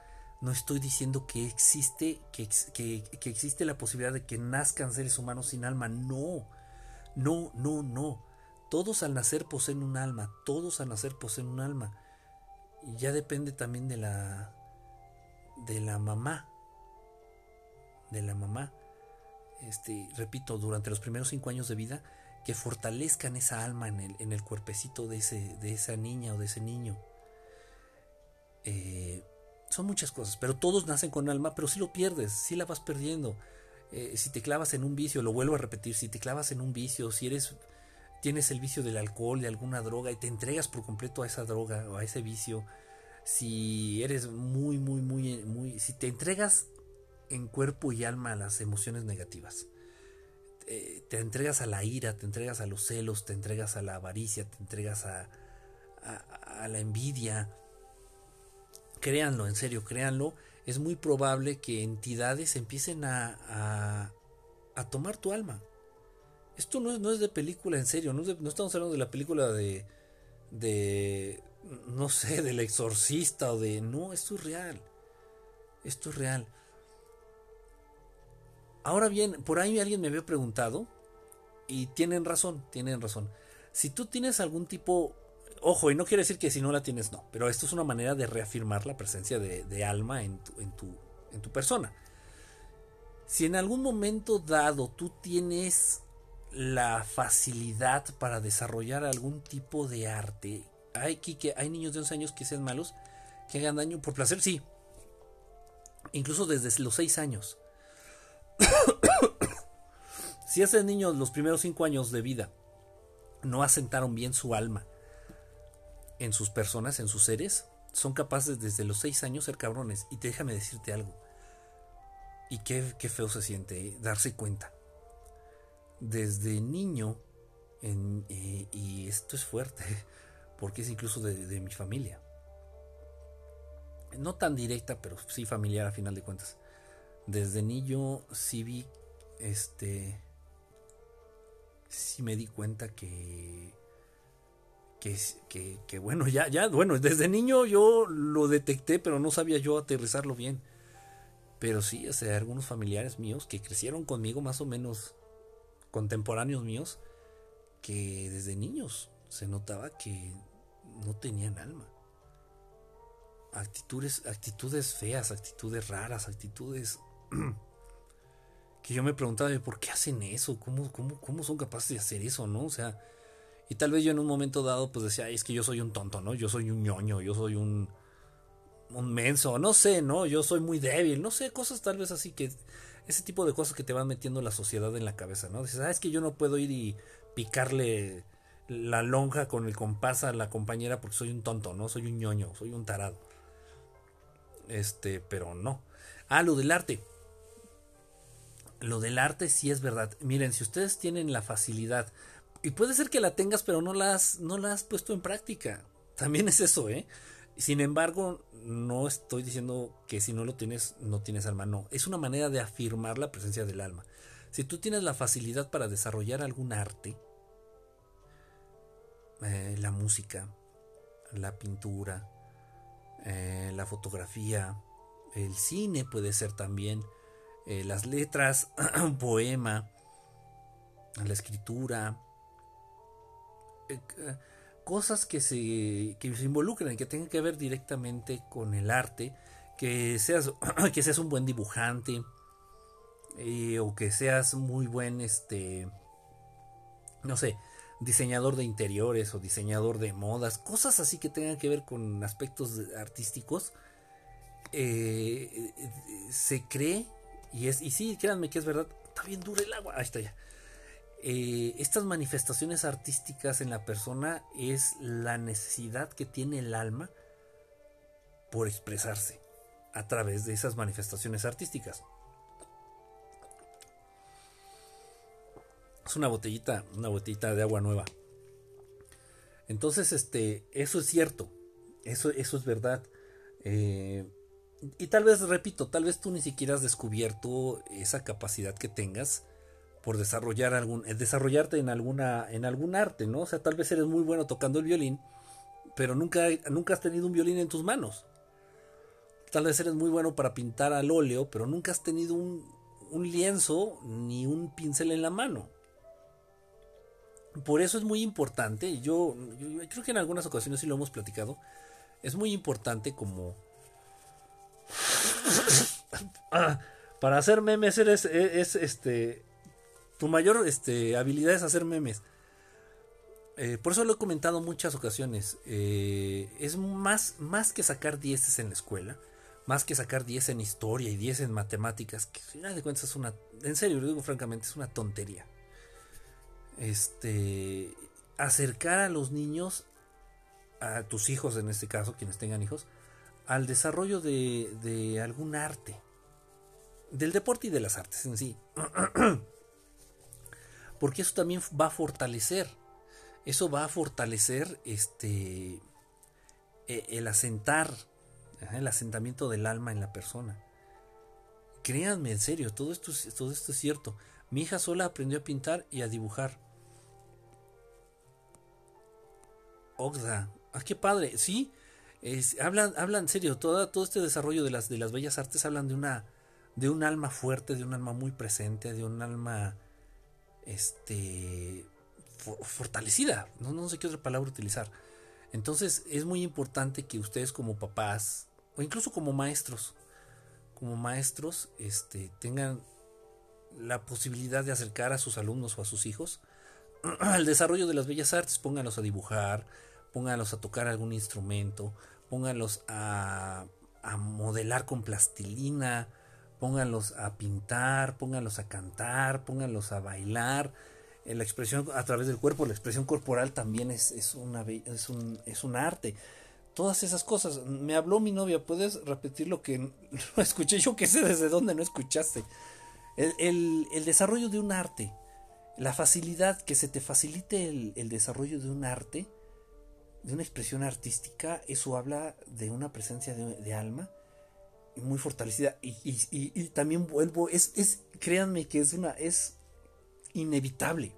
no estoy diciendo que existe, que, que, existe la posibilidad de que nazcan seres humanos sin alma, no, no, no, no. Todos al nacer poseen un alma, todos al nacer poseen un alma. Y ya depende también de la de la mamá. De la mamá. Este, repito, durante los primeros cinco años de vida, que fortalezcan esa alma en el, en el cuerpecito de, ese, de esa niña o de ese niño. Eh, son muchas cosas, pero todos nacen con alma, pero si lo pierdes, si la vas perdiendo. Eh, si te clavas en un vicio, lo vuelvo a repetir, si te clavas en un vicio, si eres tienes el vicio del alcohol, de alguna droga y te entregas por completo a esa droga o a ese vicio, si eres muy, muy, muy, muy, si te entregas en cuerpo y alma a las emociones negativas, eh, te entregas a la ira, te entregas a los celos, te entregas a la avaricia, te entregas a, a, la envidia, créanlo, en serio, créanlo, es muy probable que entidades empiecen a, a, a tomar tu alma. Esto no es, no es de película en serio, no, no, estamos hablando de la película de, de, no sé, del exorcista o de, no, esto es real, esto es real. Ahora bien, por ahí alguien me había preguntado, y tienen razón, tienen razón. Si tú tienes algún tipo, ojo, y no quiere decir que si no la tienes, no, pero esto es una manera de reafirmar la presencia de, alma en tu, persona. Si en algún momento dado tú tienes la facilidad para desarrollar algún tipo de arte. Hay, hay niños de 11 años que sean malos, que hagan daño por placer, sí. Incluso desde los 6 años. Si ese niño los primeros 5 años de vida no asentaron bien su alma en sus personas, en sus seres, son capaces desde los 6 años ser cabrones. Y déjame decirte algo. Y qué feo se siente ¿eh? darse cuenta desde niño, eh, y esto es fuerte, porque es incluso de, mi familia. No tan directa, pero sí familiar a final de cuentas. Desde niño sí vi, este, sí me di cuenta que, que, que, bueno, ya, ya, bueno, desde niño yo lo detecté, pero no sabía yo aterrizarlo bien. Pero sí, o sea, algunos familiares míos que crecieron conmigo más o menos contemporáneos míos que desde niños se notaba que no tenían alma. Actitudes, actitudes feas, actitudes raras, actitudes que yo me preguntaba por qué hacen eso, ¿Cómo, cómo, cómo son capaces de hacer eso, ¿no? O sea, y tal vez yo en un momento dado pues decía, es que yo soy un tonto, ¿no? Yo soy un ñoño, yo soy un, un menso, no sé, ¿no? Yo soy muy débil, no sé, cosas tal vez así que ese tipo de cosas que te van metiendo la sociedad en la cabeza, ¿no? Dices, ah, es que yo no puedo ir y picarle la lonja con el compás a la compañera porque soy un tonto, ¿no? Soy un ñoño, soy un tarado. Este, pero no. Ah, lo del arte. Lo del arte sí es verdad. Miren, si ustedes tienen la facilidad, y puede ser que la tengas, pero no la has, no has puesto en práctica. También es eso, ¿eh? Sin embargo, no estoy diciendo que si no lo tienes, no tienes alma. No, es una manera de afirmar la presencia del alma. Si tú tienes la facilidad para desarrollar algún arte, eh, la música, la pintura, eh, la fotografía, el cine puede ser también, eh, las letras, un poema, la escritura, cosas que se, que se involucren, que tengan que ver directamente con el arte, que seas, que seas un buen dibujante, o que seas muy buen, este, no sé, diseñador de interiores o diseñador de modas, cosas así que tengan que ver con aspectos artísticos, eh, se cree, y es, y sí, créanme que es verdad, está bien duro el agua, ahí está ya. Eh, estas manifestaciones artísticas en la persona es la necesidad que tiene el alma por expresarse a través de esas manifestaciones artísticas. Es una botellita, una botellita de agua nueva. Entonces, este, eso es cierto. Eso, eso es verdad. Eh, y tal vez, repito, tal vez tú ni siquiera has descubierto esa capacidad que tengas por desarrollar algún, eh, desarrollarte en alguna, en algún arte, ¿no? O sea, tal vez eres muy bueno tocando el violín, pero nunca, nunca has tenido un violín en tus manos. Tal vez eres muy bueno para pintar al óleo, pero nunca has tenido un, un lienzo ni un pincel en la mano. Por eso es muy importante, yo, creo que en algunas ocasiones sí lo hemos platicado, es muy importante como... para hacer memes eres, es, este... Tu mayor este, habilidad es hacer memes. Eh, por eso lo he comentado en muchas ocasiones. Eh, es más, más que sacar dieces en la escuela, más que sacar 10 en historia y 10 en matemáticas, que al final de cuentas es una, en serio, lo digo francamente, es una tontería este, acercar a los niños, a tus hijos en este caso, quienes tengan hijos, al desarrollo de, algún arte, del deporte y de las artes en sí. Porque eso también va a fortalecer, eso va a fortalecer este, e, el asentar, el asentamiento del alma en la persona. Créanme, en serio, todo esto, todo esto es cierto. Mi hija sola aprendió a pintar y a dibujar. Ogda. Ah, qué padre. Sí, hablan, hablan en serio, todo, todo este desarrollo de las, de las bellas artes hablan de una, de un alma fuerte, de un alma muy presente, de un alma, este, fortalecida. No, no sé qué otra palabra utilizar. Entonces es muy importante que ustedes como papás, o incluso como maestros, como maestros, este, tengan la posibilidad de acercar a sus alumnos o a sus hijos al desarrollo de las bellas artes, pónganlos a dibujar, pónganlos a tocar algún instrumento, pónganlos a, a modelar con plastilina, pónganlos a pintar, pónganlos a cantar, pónganlos a bailar. Eh, la expresión a través del cuerpo, la expresión corporal también es, es, es, un, es un arte. Todas esas cosas. Me habló mi novia, ¿puedes repetir lo que no escuché? Yo que sé desde dónde no escuchaste. El, el, el, desarrollo de un arte, la facilidad, que se te facilite el, el desarrollo de un arte, de una expresión artística, eso habla de una presencia de, alma muy fortalecida. Y, también vuelvo, es, es, créanme que es una, es inevitable.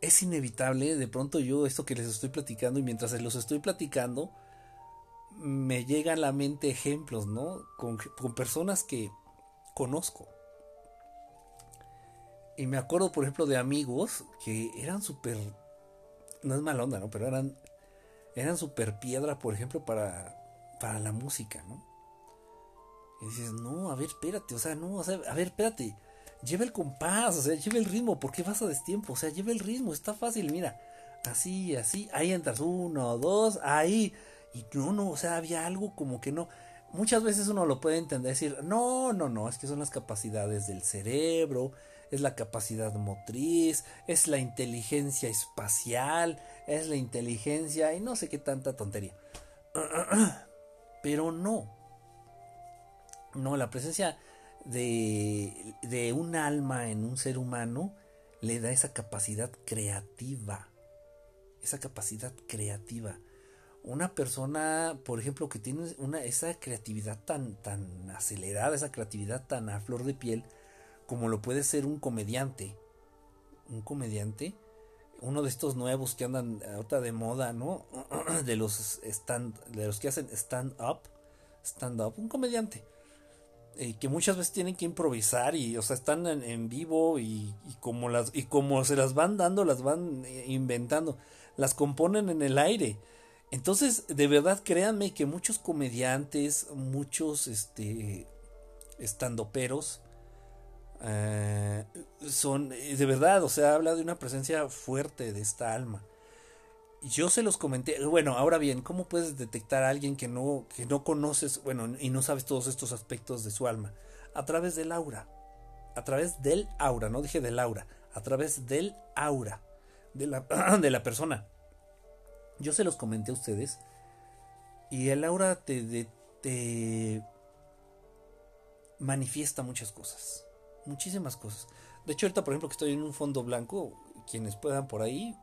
Es inevitable, de pronto yo esto que les estoy platicando y mientras los estoy platicando, me llegan a la mente ejemplos, ¿no? Con, con personas que conozco. Y me acuerdo, por ejemplo, de amigos que eran súper no es mala onda, ¿no? Pero eran, eran super piedra, por ejemplo, para, para la música, ¿no? Y dices, no, a ver, espérate, o sea, no, o sea, a ver, espérate, lleva el compás, o sea, lleva el ritmo, ¿por qué vas a destiempo? O sea, lleva el ritmo, está fácil, mira, así, así, ahí entras, uno, dos, ahí, y no, no, o sea, había algo como que no. Muchas veces uno lo puede entender, decir, no, no, no, es que son las capacidades del cerebro, es la capacidad motriz, es la inteligencia espacial, es la inteligencia y no sé qué tanta tontería. Pero no, No, la presencia de, de un alma en un ser humano le da esa capacidad creativa. Esa capacidad creativa. Una persona, por ejemplo, que tiene una, esa creatividad tan, tan acelerada, esa creatividad tan a flor de piel, como lo puede ser un comediante. Un comediante, uno de estos nuevos que andan ahorita de moda, ¿no? De los stand, de los que hacen stand up, stand up, un comediante eh, que muchas veces tienen que improvisar y, o sea, están en, vivo y, como las y como se las van dando, las van eh, inventando, las componen en el aire. Entonces, de verdad, créanme que muchos comediantes, muchos este estandoperos eh, son de verdad, o sea, habla de una presencia fuerte de esta alma yo se los comenté. Bueno, ahora bien, ¿cómo puedes detectar a alguien que no, que no conoces, bueno, y no sabes todos estos aspectos de su alma? A través del aura. A través del aura, no dije del aura, a través del aura de la, de la persona. Yo se los comenté a ustedes. Y el aura te, te manifiesta muchas cosas. Muchísimas cosas. De hecho, ahorita, por ejemplo, que estoy en un fondo blanco, quienes puedan por ahí,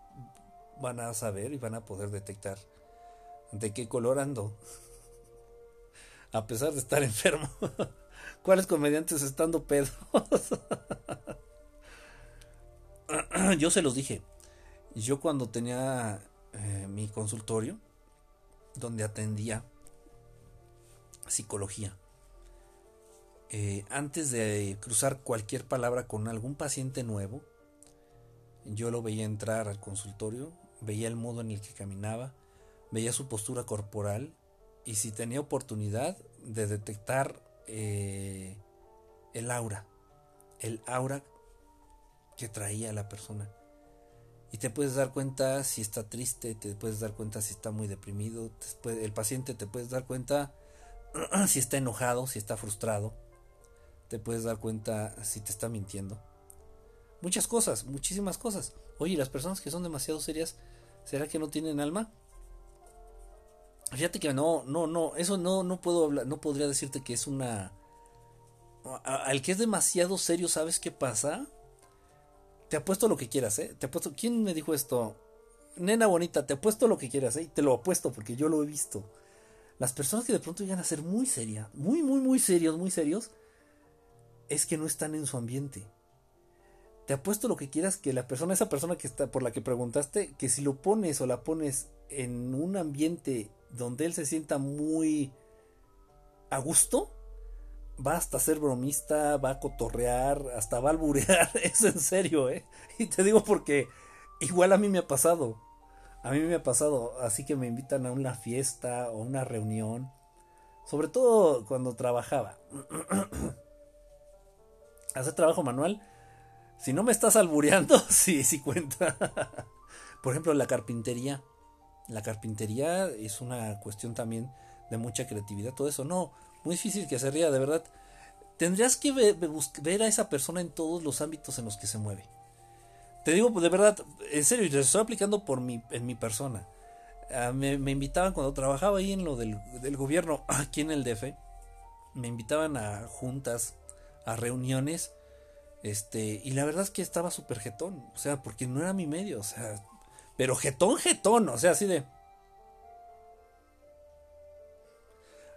van a saber y van a poder detectar de qué color ando. A pesar de estar enfermo. ¿Cuáles comediantes estando pedos? Yo se los dije. Yo cuando tenía eh, mi consultorio, donde atendía psicología, eh, antes de cruzar cualquier palabra con algún paciente nuevo, yo lo veía entrar al consultorio, veía el modo en el que caminaba, veía su postura corporal y si tenía oportunidad de detectar eh, el aura, el aura que traía la persona. Y te puedes dar cuenta si está triste, te puedes dar cuenta si está muy deprimido, el paciente te puedes dar cuenta si está enojado, si está frustrado, te puedes dar cuenta si te está mintiendo. Muchas cosas, muchísimas cosas. Oye, las personas que son demasiado serias, ¿será que no tienen alma? Fíjate que no, no, no, eso no, no puedo hablar, no podría decirte que es una... Al que es demasiado serio, ¿sabes qué pasa? Te apuesto lo que quieras, ¿eh? Te apuesto... ¿Quién me dijo esto? Nena bonita, te apuesto lo que quieras, ¿eh? Te lo apuesto porque yo lo he visto. Las personas que de pronto llegan a ser muy serias, muy, muy, muy serios, muy serios, es que no están en su ambiente. Te apuesto lo que quieras que la persona, esa persona que está por la que preguntaste, que si lo pones o la pones en un ambiente donde él se sienta muy a gusto, va hasta ser bromista, va a cotorrear, hasta va a alburear, es en serio, ¿eh? Y te digo porque igual a mí me ha pasado, a mí me ha pasado, así que me invitan a una fiesta o una reunión, sobre todo cuando trabajaba. Hacer trabajo manual si no me estás albureando, sí, sí cuenta. Por ejemplo, la carpintería. La carpintería es una cuestión también de mucha creatividad, todo eso. No, muy difícil que se ría, de verdad. Tendrías que ver, a esa persona en todos los ámbitos en los que se mueve. Te digo, de verdad, en serio, y te estoy aplicando por mi, en mi persona. Ah, me, invitaban cuando trabajaba ahí en lo del, del gobierno, aquí en el DF. Me invitaban a juntas, a reuniones este, y la verdad es que estaba súper jetón, o sea, porque no era mi medio, o sea, pero jetón, jetón, o sea, así de...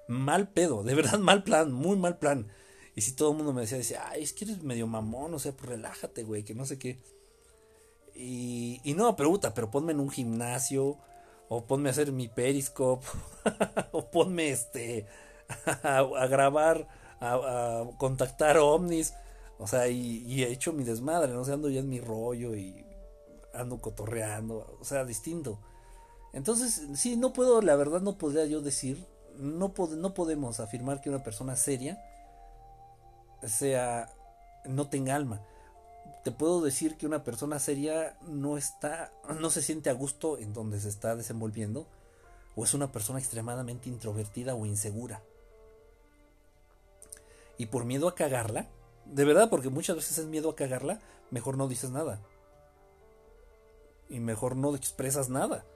Mal pedo, de verdad mal plan, muy mal plan. Y si todo el mundo me decía, decía, ay, es que eres medio mamón, o sea, pues relájate, güey, que no sé qué. Y, no, pregunta, pero ponme en un gimnasio, o ponme a hacer mi periscope, o ponme este, a, grabar, a, a contactar ovnis. O sea, y, he hecho mi desmadre, no sé, ando ya en mi rollo y ando cotorreando, o sea, distinto. Entonces, sí, no puedo, la verdad no podría yo decir, no, no podemos afirmar que una persona seria sea, no tenga alma. Te puedo decir que una persona seria no está, no se siente a gusto en donde se está desenvolviendo, o es una persona extremadamente introvertida o insegura. Y por miedo a cagarla, de verdad, porque muchas veces es miedo a cagarla, mejor no dices nada. Y mejor no expresas nada.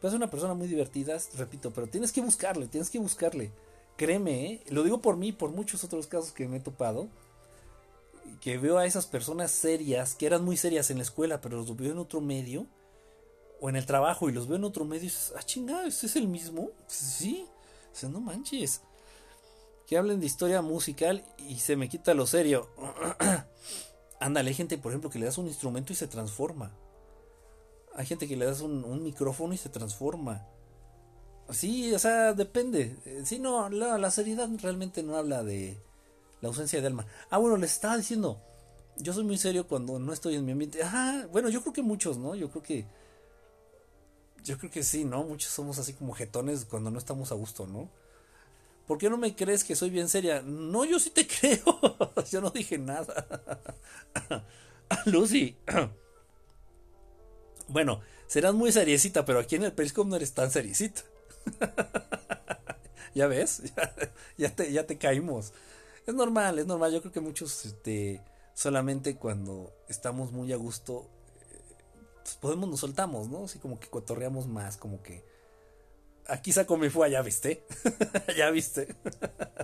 Pero es una persona muy divertida, repito, pero tienes que buscarle, tienes que buscarle. créeme, ¿eh? lo digo por mí, por muchos otros casos que me he topado, que veo a esas personas serias, que eran muy serias en la escuela, pero los veo en otro medio, o en el trabajo y los veo en otro medio, y dices, ah, chingada, ¿este es el mismo? Sí, o no manches. Que hablen de historia musical y se me quita lo serio. Ándale, hay gente, por ejemplo, que le das un instrumento y se transforma. Hay gente que le das un, micrófono y se transforma. Sí, o sea, depende. Sí, no, la, seriedad realmente no habla de la ausencia de alma. Ah, bueno, les estaba diciendo. Yo soy muy serio cuando no estoy en mi ambiente. Ajá, bueno, yo creo que muchos, ¿no? Yo creo que. Yo creo que sí, ¿no? Muchos somos así como jetones cuando no estamos a gusto, ¿no? ¿Por qué no me crees que soy bien seria? No, yo sí te creo. yo no dije nada. Lucy. bueno, serás muy seriecita, pero aquí en el Periscope no eres tan seriecita. ¿Ya ves? Ya, te, ya te caímos. Es normal, es normal. Yo creo que muchos este, solamente cuando estamos muy a gusto, eh, pues podemos, nos soltamos, ¿no? Así como que cotorreamos más, como que aquí saco mi fue, ya viste. ya viste.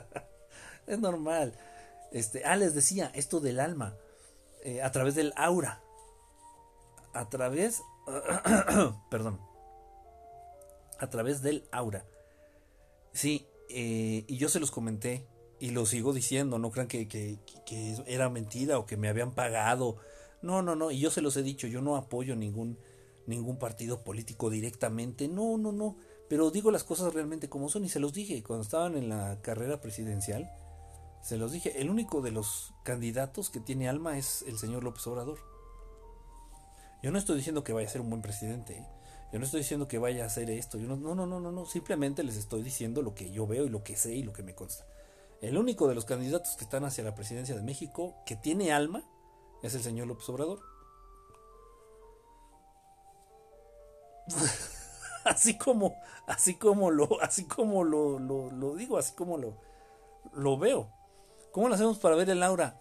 es normal. Este, ah, les decía, esto del alma, eh, a través del aura. A través, perdón, a través del aura. Sí, eh, y yo se los comenté y lo sigo diciendo, no crean que, que, que, era mentira o que me habían pagado. No, no, no, y yo se los he dicho, yo no apoyo ningún, ningún partido político directamente, no, no, no pero digo las cosas realmente como son y se los dije cuando estaban en la carrera presidencial. Se los dije, el único de los candidatos que tiene alma es el señor López Obrador. Yo no estoy diciendo que vaya a ser un buen presidente. ¿eh? Yo no estoy diciendo que vaya a hacer esto. No, no, no, no, no. Simplemente les estoy diciendo lo que yo veo y lo que sé y lo que me consta. El único de los candidatos que están hacia la presidencia de México que tiene alma es el señor López Obrador. así como, así como lo, así como lo, lo, digo, así como lo, lo veo. ¿Cómo lo hacemos para ver el aura?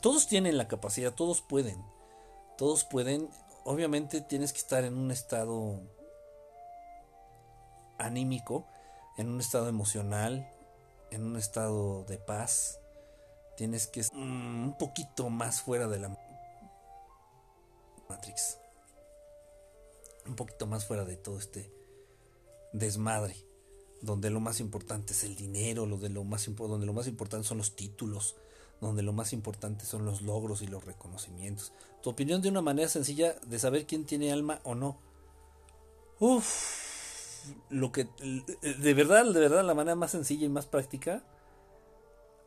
Todos tienen la capacidad, todos pueden. Todos pueden. Obviamente tienes que estar en un estado anímico, en un estado emocional, en un estado de paz. Tienes que estar mm, un poquito más fuera de la Matrix un poquito más fuera de todo este desmadre, donde lo más importante es el dinero, lo lo más donde lo más importante son los títulos, donde lo más importante son los logros y los reconocimientos. Tu opinión de una manera sencilla de saber quién tiene alma o no. Uf, lo que de verdad, de verdad la manera más sencilla y más práctica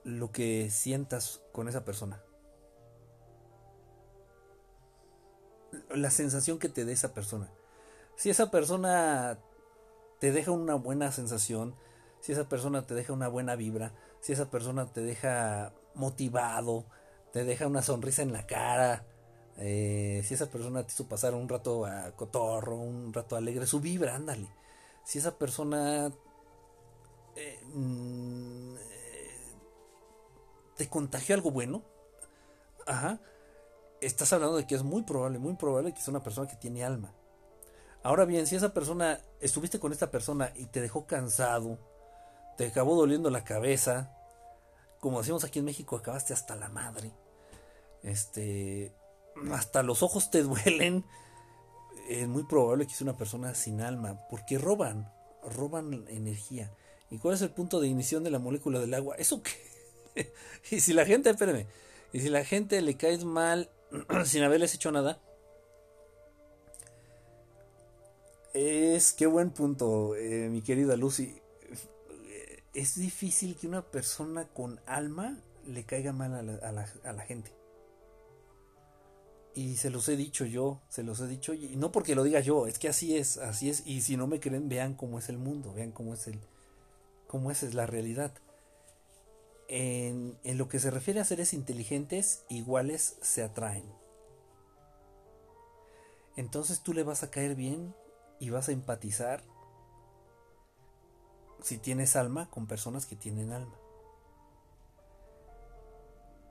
lo que sientas con esa persona. La sensación que te dé esa persona si esa persona te deja una buena sensación, si esa persona te deja una buena vibra, si esa persona te deja motivado, te deja una sonrisa en la cara, eh, si esa persona te hizo pasar un rato a cotorro, un rato alegre, su vibra, ándale. Si esa persona eh, mm, te contagió algo bueno, ajá, estás hablando de que es muy probable, muy probable que es una persona que tiene alma. Ahora bien, si esa persona, estuviste con esta persona y te dejó cansado, te acabó doliendo la cabeza, como decimos aquí en México, acabaste hasta la madre, este, hasta los ojos te duelen, es muy probable que sea una persona sin alma, porque roban, roban energía. ¿Y cuál es el punto de ignición de la molécula del agua? Eso que... y si la gente, espérame, y si la gente le caes mal sin haberles hecho nada, Es, qué buen punto, eh, mi querida Lucy. Es difícil que una persona con alma le caiga mal a la, gente. Y se los he dicho yo, se los he dicho, y no porque lo diga yo, es que así es, así es. Y si no me creen, vean cómo es el mundo, vean cómo es el, cómo es la realidad. En lo que se refiere a seres inteligentes, iguales se atraen. Entonces tú le vas a caer bien y vas a empatizar si tienes alma con personas que tienen alma.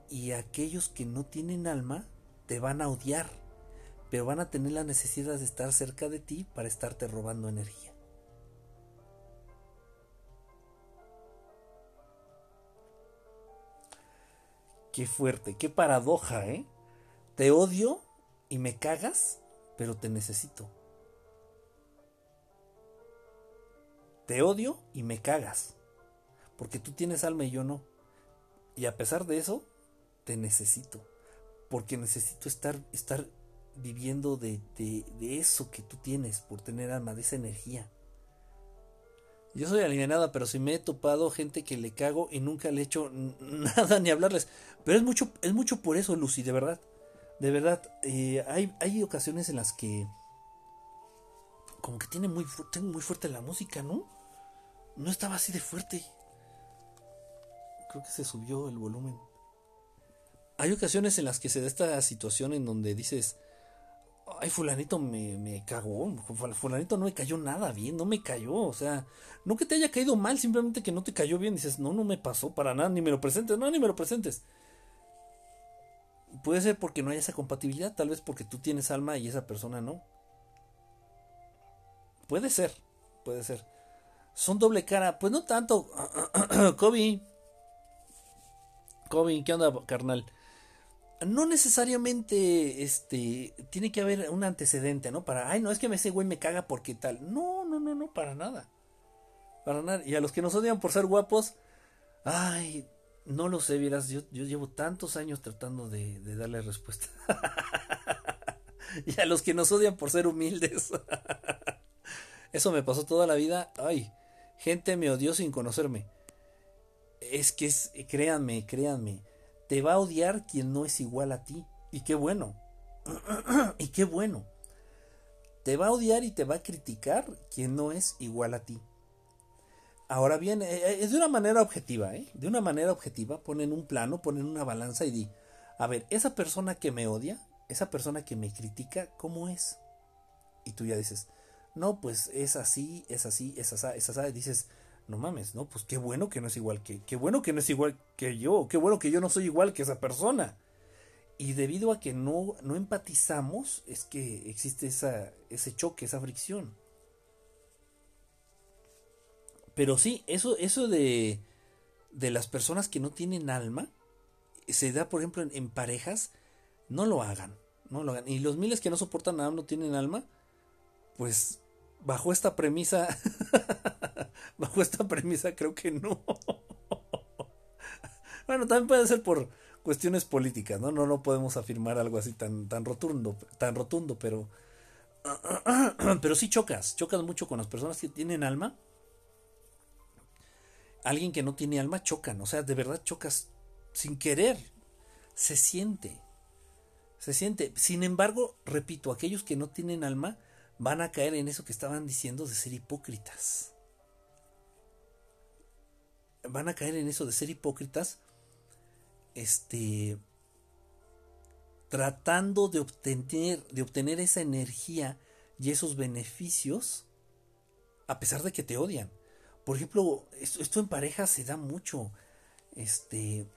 Y aquellos que no tienen alma te van a odiar, pero van a tener la necesidad de estar cerca de ti para estarte robando energía. Qué fuerte, qué paradoja, ¿eh? Te odio y me cagas, pero te necesito. Te odio y me cagas, porque tú tienes alma y yo no. Y a pesar de eso, te necesito, porque necesito estar, estar viviendo de, de, eso que tú tienes, por tener alma, de esa energía. Yo soy alienada, pero si me he topado gente que le cago y nunca le he hecho nada ni hablarles. Pero es mucho, es mucho por eso, Lucy, de verdad. De verdad, eh, hay, hay ocasiones en las que como que tiene muy, tengo muy fuerte la música, ¿no? No estaba así de fuerte. Creo que se subió el volumen. Hay ocasiones en las que se da esta situación en donde dices, ay, fulanito me, me cagó, fulanito no me cayó nada bien, no me cayó, o sea, no que te haya caído mal, simplemente que no te cayó bien, dices, no, no me pasó para nada, ni me lo presentes, no, ni me lo presentes. Puede ser porque no hay esa compatibilidad, tal vez porque tú tienes alma y esa persona no. Puede ser, puede ser son doble cara. Pues no tanto. Kobe. Kobe, ¿qué onda, carnal? No necesariamente este tiene que haber un antecedente, ¿no? Para, ay, no, es que ese güey me caga porque tal. No, no, no, no, para nada. Para nada. Y a los que nos odian por ser guapos, ay, no lo sé, vieras, yo, yo llevo tantos años tratando de, de darle respuesta. y a los que nos odian por ser humildes. Eso me pasó toda la vida. Ay, Gente me odió sin conocerme. Es que es, créanme, créanme, te va a odiar quien no es igual a ti. Y qué bueno. y qué bueno. Te va a odiar y te va a criticar quien no es igual a ti. Ahora bien, eh, eh, es de una manera objetiva, ¿eh? De una manera objetiva, ponen un plano, ponen una balanza y di, a ver, esa persona que me odia, esa persona que me critica, ¿cómo es? Y tú ya dices, no, pues es así, es así, es así, es así, dices, no mames, no, pues qué bueno que no es igual que, qué bueno que no es igual que yo, qué bueno que yo no soy igual que esa persona. Y debido a que no, no empatizamos, es que existe esa, ese choque, esa fricción. Pero sí, eso, eso de, de las personas que no tienen alma, se da, por ejemplo, en, parejas, no lo hagan, no lo hagan. Y los miles que no soportan nada, no tienen alma, pues bajo esta premisa, bajo esta premisa creo que no. bueno, también puede ser por cuestiones políticas, ¿no? No, no podemos afirmar algo así tan, tan rotundo, tan rotundo, pero, pero sí chocas, chocas mucho con las personas que tienen alma. Alguien que no tiene alma chocan, o sea, de verdad chocas sin querer, se siente, se siente. Sin embargo, repito, aquellos que no tienen alma, van a caer en eso que estaban diciendo de ser hipócritas. Van a caer en eso de ser hipócritas, este, tratando de obtener, de obtener esa energía y esos beneficios, a pesar de que te odian. Por ejemplo, esto, en pareja se da mucho. Este,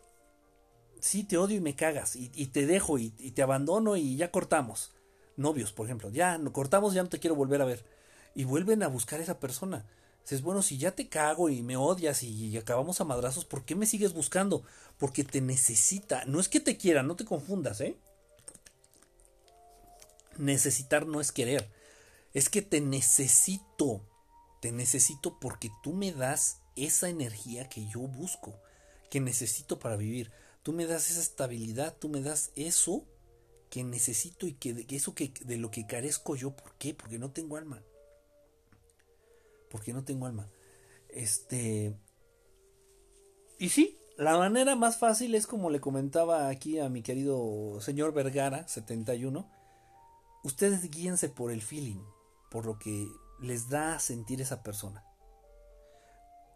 sí, te odio y me cagas, y, te dejo y te abandono y ya cortamos novios, por ejemplo, ya no cortamos, ya no te quiero volver a ver. Y vuelven a buscar a esa persona. Dices, bueno, si ya te cago y me odias y acabamos a madrazos, ¿por qué me sigues buscando? Porque te necesita. No es que te quiera, no te confundas, ¿eh? Necesitar no es querer. Es que te necesito. Te necesito porque tú me das esa energía que yo busco, que necesito para vivir. Tú me das esa estabilidad, tú me das eso que necesito y que, eso que de lo que carezco yo, ¿por qué? Porque no tengo alma. Porque no tengo alma. Este y sí, la manera más fácil es como le comentaba aquí a mi querido señor Vergara 71. Ustedes guíense por el feeling, por lo que les da a sentir esa persona.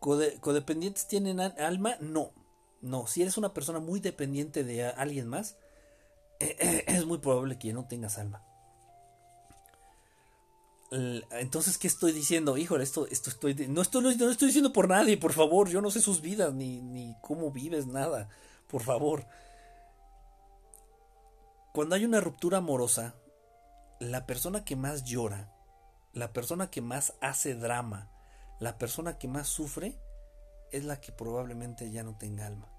¿Codependientes tienen alma? No. No, si eres una persona muy dependiente de alguien más, es muy probable que no tengas alma. Entonces, ¿qué estoy diciendo? Híjole, esto, esto no estoy, no estoy diciendo por nadie, por favor. Yo no sé sus vidas, ni cómo vives, nada. Por favor. Cuando hay una ruptura amorosa, la persona que más llora, la persona que más hace drama, la persona que más sufre, es la que probablemente ya no tenga alma.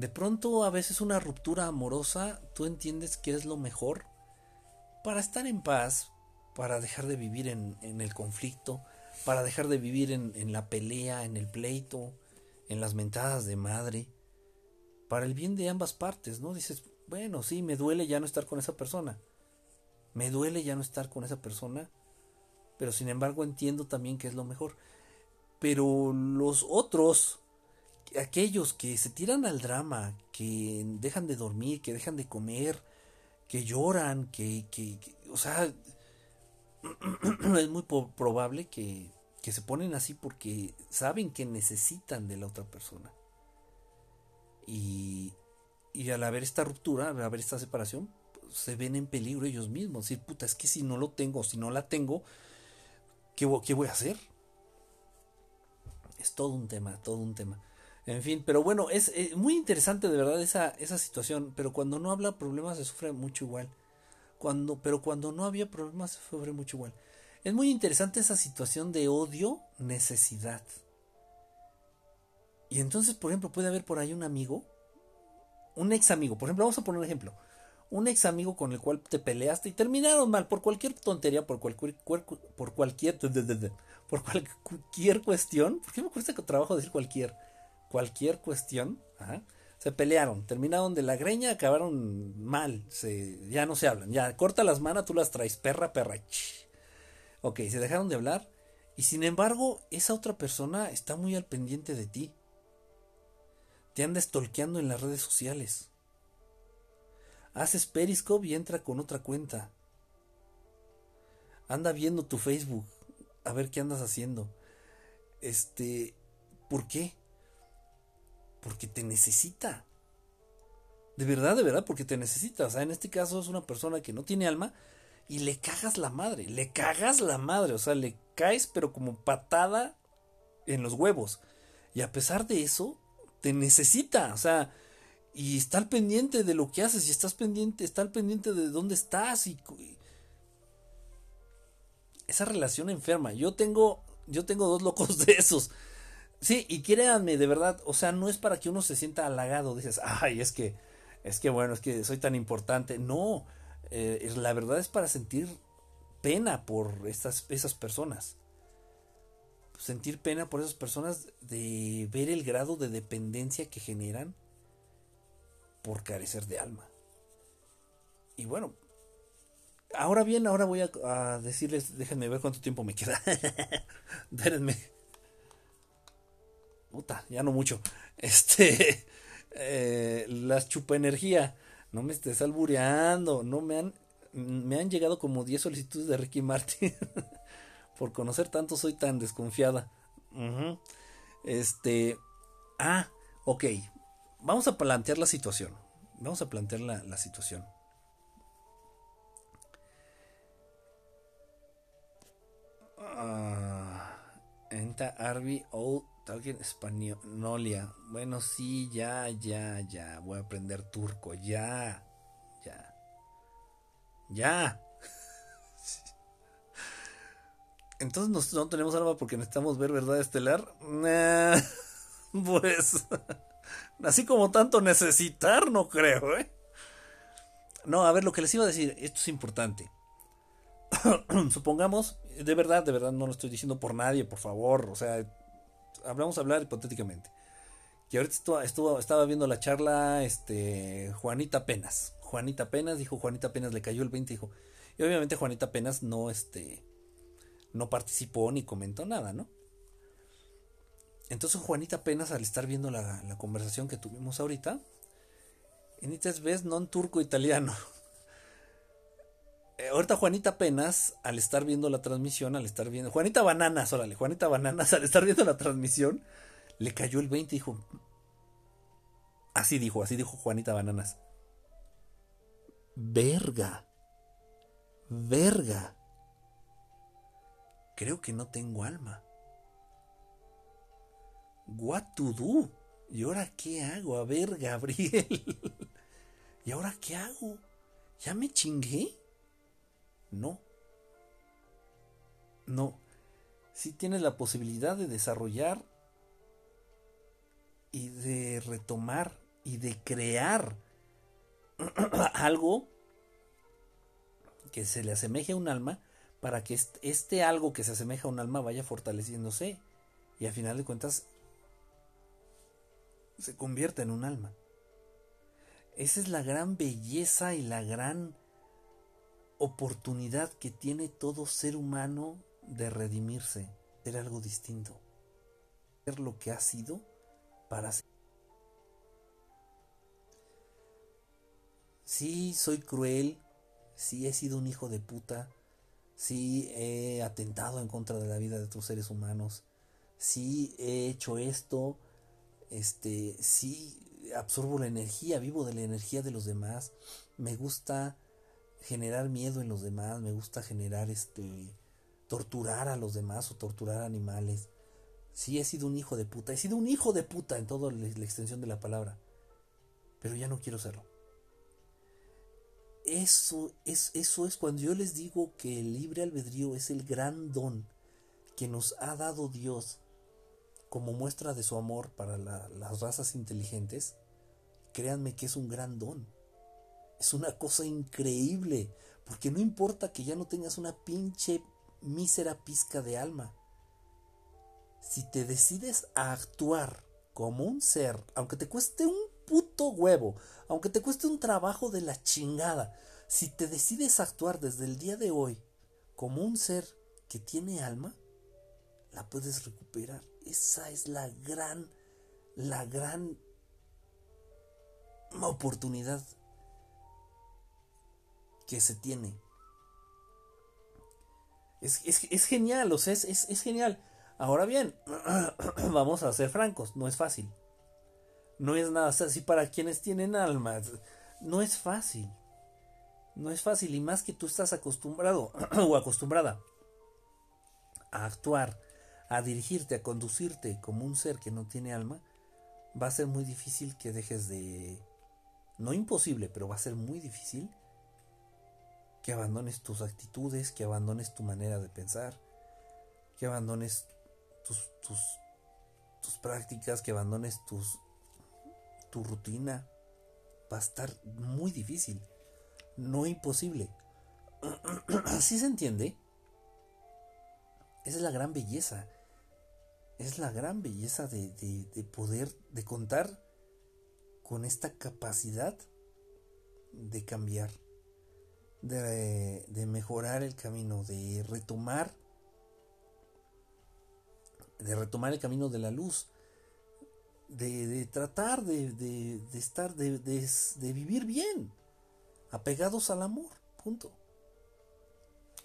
De pronto a veces una ruptura amorosa, tú entiendes que es lo mejor para estar en paz, para dejar de vivir en, el conflicto, para dejar de vivir en, en la pelea, en el pleito, en las mentadas de madre, para el bien de ambas partes, ¿no? Dices, bueno, sí, me duele ya no estar con esa persona, me duele ya no estar con esa persona, pero sin embargo entiendo también que es lo mejor. Pero los otros, aquellos que se tiran al drama, que dejan de dormir, que dejan de comer, que lloran, que, que, o sea, es muy probable que, que se ponen así porque saben que necesitan de la otra persona. Y, y al haber esta ruptura, al haber esta separación, se ven en peligro ellos mismos. Decir, puta, es que si no lo tengo, si no la tengo, ¿qué, qué voy a hacer? Es todo un tema, todo un tema. En fin, pero bueno, es eh, muy interesante de verdad esa, esa situación, pero cuando no habla problemas se sufre mucho igual. Cuando, pero cuando no había problemas se sufre mucho igual. Es muy interesante esa situación de odio, necesidad. Y entonces, por ejemplo, puede haber por ahí un amigo, un ex amigo, por ejemplo, vamos a poner un ejemplo. Un ex amigo con el cual te peleaste y terminaron mal por cualquier tontería, por cualquier, por cualquier, por cualquier cuestión. ¿Por qué me cuesta trabajo decir cualquier? Cualquier cuestión. Se pelearon, terminaron de la greña, acabaron mal, se, ya no se hablan, ya corta las manos, tú las traes, perra, perra. Ok, se dejaron de hablar y sin embargo esa otra persona está muy al pendiente de ti. Te anda estolqueando en las redes sociales. Haces Periscope y entra con otra cuenta. Anda viendo tu Facebook a ver qué andas haciendo. Este, ¿por qué? Porque te necesita. De verdad, de verdad, porque te necesita. O sea, en este caso es una persona que no tiene alma y le cagas la madre. Le cagas la madre. O sea, le caes, pero como patada en los huevos. Y a pesar de eso, te necesita. O sea, y está pendiente de lo que haces. Y estás pendiente, está pendiente de dónde estás. Y, esa relación enferma. Yo tengo, yo tengo dos locos de esos. Sí, y créanme, de verdad, o sea, no es para que uno se sienta halagado, dices, ay, es que, es que bueno, es que soy tan importante. No, eh, la verdad es para sentir pena por estas, esas personas. Sentir pena por esas personas de ver el grado de dependencia que generan por carecer de alma. Y bueno, ahora bien, ahora voy a, decirles, déjenme ver cuánto tiempo me queda. Déjenme. Puta, ya no mucho. Este, eh, las chupa energía. No me estés albureando. No me han, me han llegado como 10 solicitudes de Ricky Martin. Por conocer tanto soy tan desconfiada. Este, ah, ok. Vamos a plantear la situación. Vamos a plantear la, situación. Ah, enta Arby Old Talking Españolia. Bueno, sí, ya, ya, ya. Voy a aprender turco. Ya, ya. Ya. Entonces no tenemos arma porque necesitamos ver verdad estelar. pues así como tanto necesitar, no creo, ¿eh? No, a ver, lo que les iba a decir, esto es importante. Supongamos, de verdad, de verdad, no lo estoy diciendo por nadie, por favor, o sea, hablamos a hablar hipotéticamente. Que ahorita estuvo, estaba viendo la charla, este, Juanita Penas. Juanita Penas, dijo Juanita Penas, le cayó el 20, dijo. Y obviamente Juanita Penas no, este, no participó ni comentó nada, ¿no? Entonces Juanita apenas al estar viendo la, conversación que tuvimos ahorita, en ves no en turco italiano. Eh, ahorita Juanita apenas al estar viendo la transmisión, al estar viendo. Juanita Bananas, órale, Juanita Bananas, al estar viendo la transmisión, le cayó el 20 y dijo. Así dijo, así dijo Juanita Bananas. Verga. Verga. Creo que no tengo alma. What to do? ¿Y ahora qué hago? A ver, Gabriel. ¿Y ahora qué hago? ¿Ya me chingué? No. No. Si tienes la posibilidad de desarrollar y de retomar y de crear algo que se le asemeje a un alma para que este algo que se asemeja a un alma vaya fortaleciéndose y al final de cuentas se convierta en un alma. Esa es la gran belleza y la gran oportunidad que tiene todo ser humano de redimirse, ser algo distinto, ser lo que ha sido para ser. Sí, soy cruel, sí he sido un hijo de puta, sí he atentado en contra de la vida de otros seres humanos, sí he hecho esto, este, sí absorbo la energía, vivo de la energía de los demás, me gusta generar miedo en los demás, me gusta generar este torturar a los demás o torturar animales. Sí he sido un hijo de puta, he sido un hijo de puta en toda la extensión de la palabra, pero ya no quiero serlo. Eso es, eso es cuando yo les digo que el libre albedrío es el gran don que nos ha dado Dios como muestra de su amor para las razas inteligentes, créanme que es un gran don. Es una cosa increíble, porque no importa que ya no tengas una pinche mísera pizca de alma. Si te decides a actuar como un ser, aunque te cueste un puto huevo, aunque te cueste un trabajo de la chingada, si te decides a actuar desde el día de hoy como un ser que tiene alma, la puedes recuperar. Esa es la gran, la gran oportunidad que se tiene. Es, genial, o sea, es, es, genial. Ahora bien, vamos a ser francos, no es fácil. No es nada así para quienes tienen alma. No es fácil. No es fácil. Y más que tú estás acostumbrado o acostumbrada a actuar a dirigirte, a conducirte como un ser que no tiene alma, va a ser muy difícil que dejes de... No imposible, pero va a ser muy difícil que abandones tus actitudes, que abandones tu manera de pensar, que abandones tus, tus, tus prácticas, que abandones tus, tu rutina. Va a estar muy difícil, no imposible. ¿Sí se entiende? Esa es la gran belleza es la gran belleza de, poder, de contar con esta capacidad de cambiar, de, mejorar el camino, de retomar, de retomar el camino de la luz, de, tratar de, estar, de, vivir bien, apegados al amor, punto.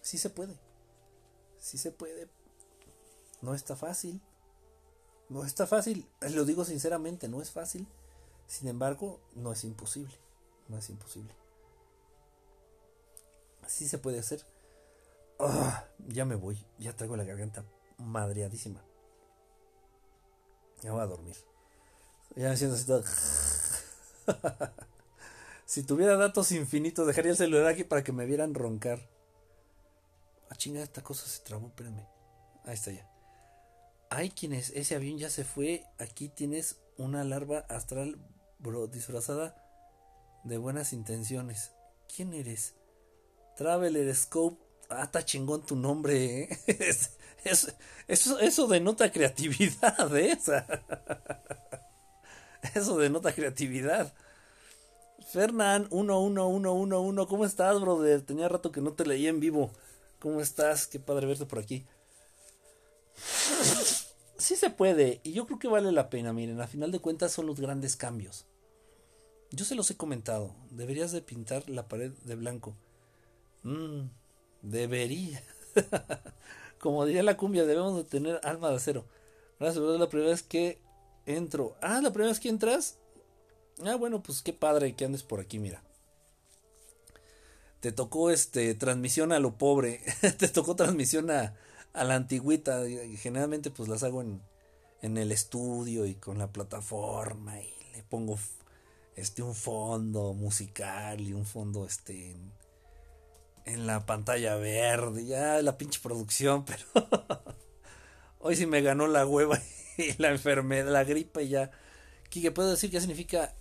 Sí se puede, sí se puede, no está fácil, no está fácil, lo digo sinceramente, no es fácil. Sin embargo, no es imposible. No es imposible. Así se puede hacer. Ah, ya me voy, ya traigo la garganta madreadísima. Ya voy a dormir. Ya me así todo. si tuviera datos infinitos, dejaría el celular aquí para que me vieran roncar. Ah, chinga, esta cosa se trabó, espérenme. Ahí está ya hay quienes, ese avión ya se fue, aquí tienes una larva astral, bro, disfrazada de buenas intenciones. ¿Quién eres? Traveler Scope. Ah, está chingón tu nombre, ¿eh? eso, eso denota creatividad, ¿eh? Eso denota creatividad. Fernán 11111, ¿cómo estás, brother? Tenía rato que no te leí en vivo. ¿Cómo estás? Qué padre verte por aquí sí se puede y yo creo que vale la pena, miren, a final de cuentas son los grandes cambios. Yo se los he comentado, deberías de pintar la pared de blanco. Mm, debería. Como diría la cumbia, debemos de tener alma de acero. Gracias, es la primera vez que entro. Ah, la primera vez que entras. Ah, bueno, pues qué padre que andes por aquí, mira. Te tocó este transmisión a lo pobre. Te tocó transmisión a, a la antigüita. Generalmente pues las hago en, en el estudio y con la plataforma y le pongo este un fondo musical y un fondo este en la pantalla verde, ya la pinche producción, pero hoy sí me ganó la hueva y la enfermedad, la gripa y ya. Quique, ¿puedo decir qué significa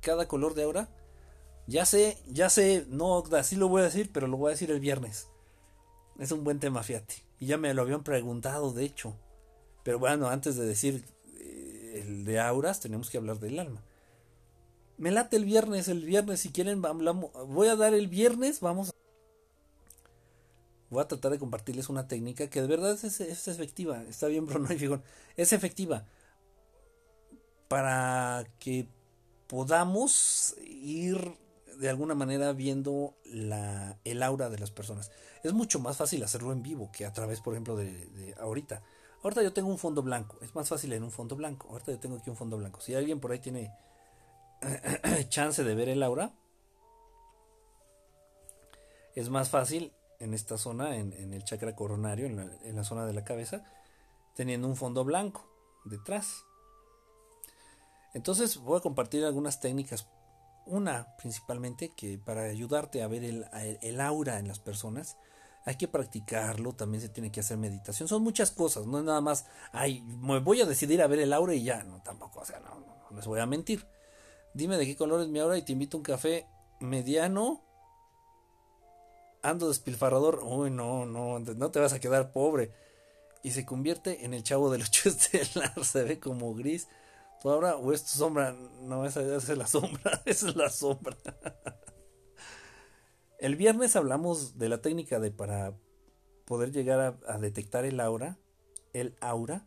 cada color de aura? Ya sé, ya sé, no así lo voy a decir, pero lo voy a decir el viernes. Es un buen tema, fíjate. Y ya me lo habían preguntado, de hecho. Pero bueno, antes de decir eh, el de auras, tenemos que hablar del alma. Me late el viernes, el viernes, si quieren, voy a dar el viernes, vamos. Voy a tratar de compartirles una técnica que de verdad es, es efectiva. Está bien, Bruno y Fijón. Es efectiva para que podamos ir de alguna manera viendo la, el aura de las personas. Es mucho más fácil hacerlo en vivo que a través, por ejemplo, de, ahorita. Ahorita yo tengo un fondo blanco. Es más fácil en un fondo blanco. Ahorita yo tengo aquí un fondo blanco. Si alguien por ahí tiene chance de ver el aura, es más fácil en esta zona, en, el chakra coronario, en la, en la zona de la cabeza, teniendo un fondo blanco detrás. Entonces voy a compartir algunas técnicas. Una principalmente que para ayudarte a ver el, aura en las personas hay que practicarlo, también se tiene que hacer meditación. Son muchas cosas, no es nada más, ay, me voy a decidir a ver el aura y ya, no, tampoco, o sea, no, no, les voy a mentir. Dime de qué color es mi aura y te invito a un café mediano. Ando despilfarrador, uy, no, no, no te vas a quedar pobre. Y se convierte en el chavo del ocho estelar, se ve como gris tu aura o es tu sombra. No, esa, es la sombra. Esa es la sombra. El viernes hablamos de la técnica de para poder llegar a, detectar el aura. El aura.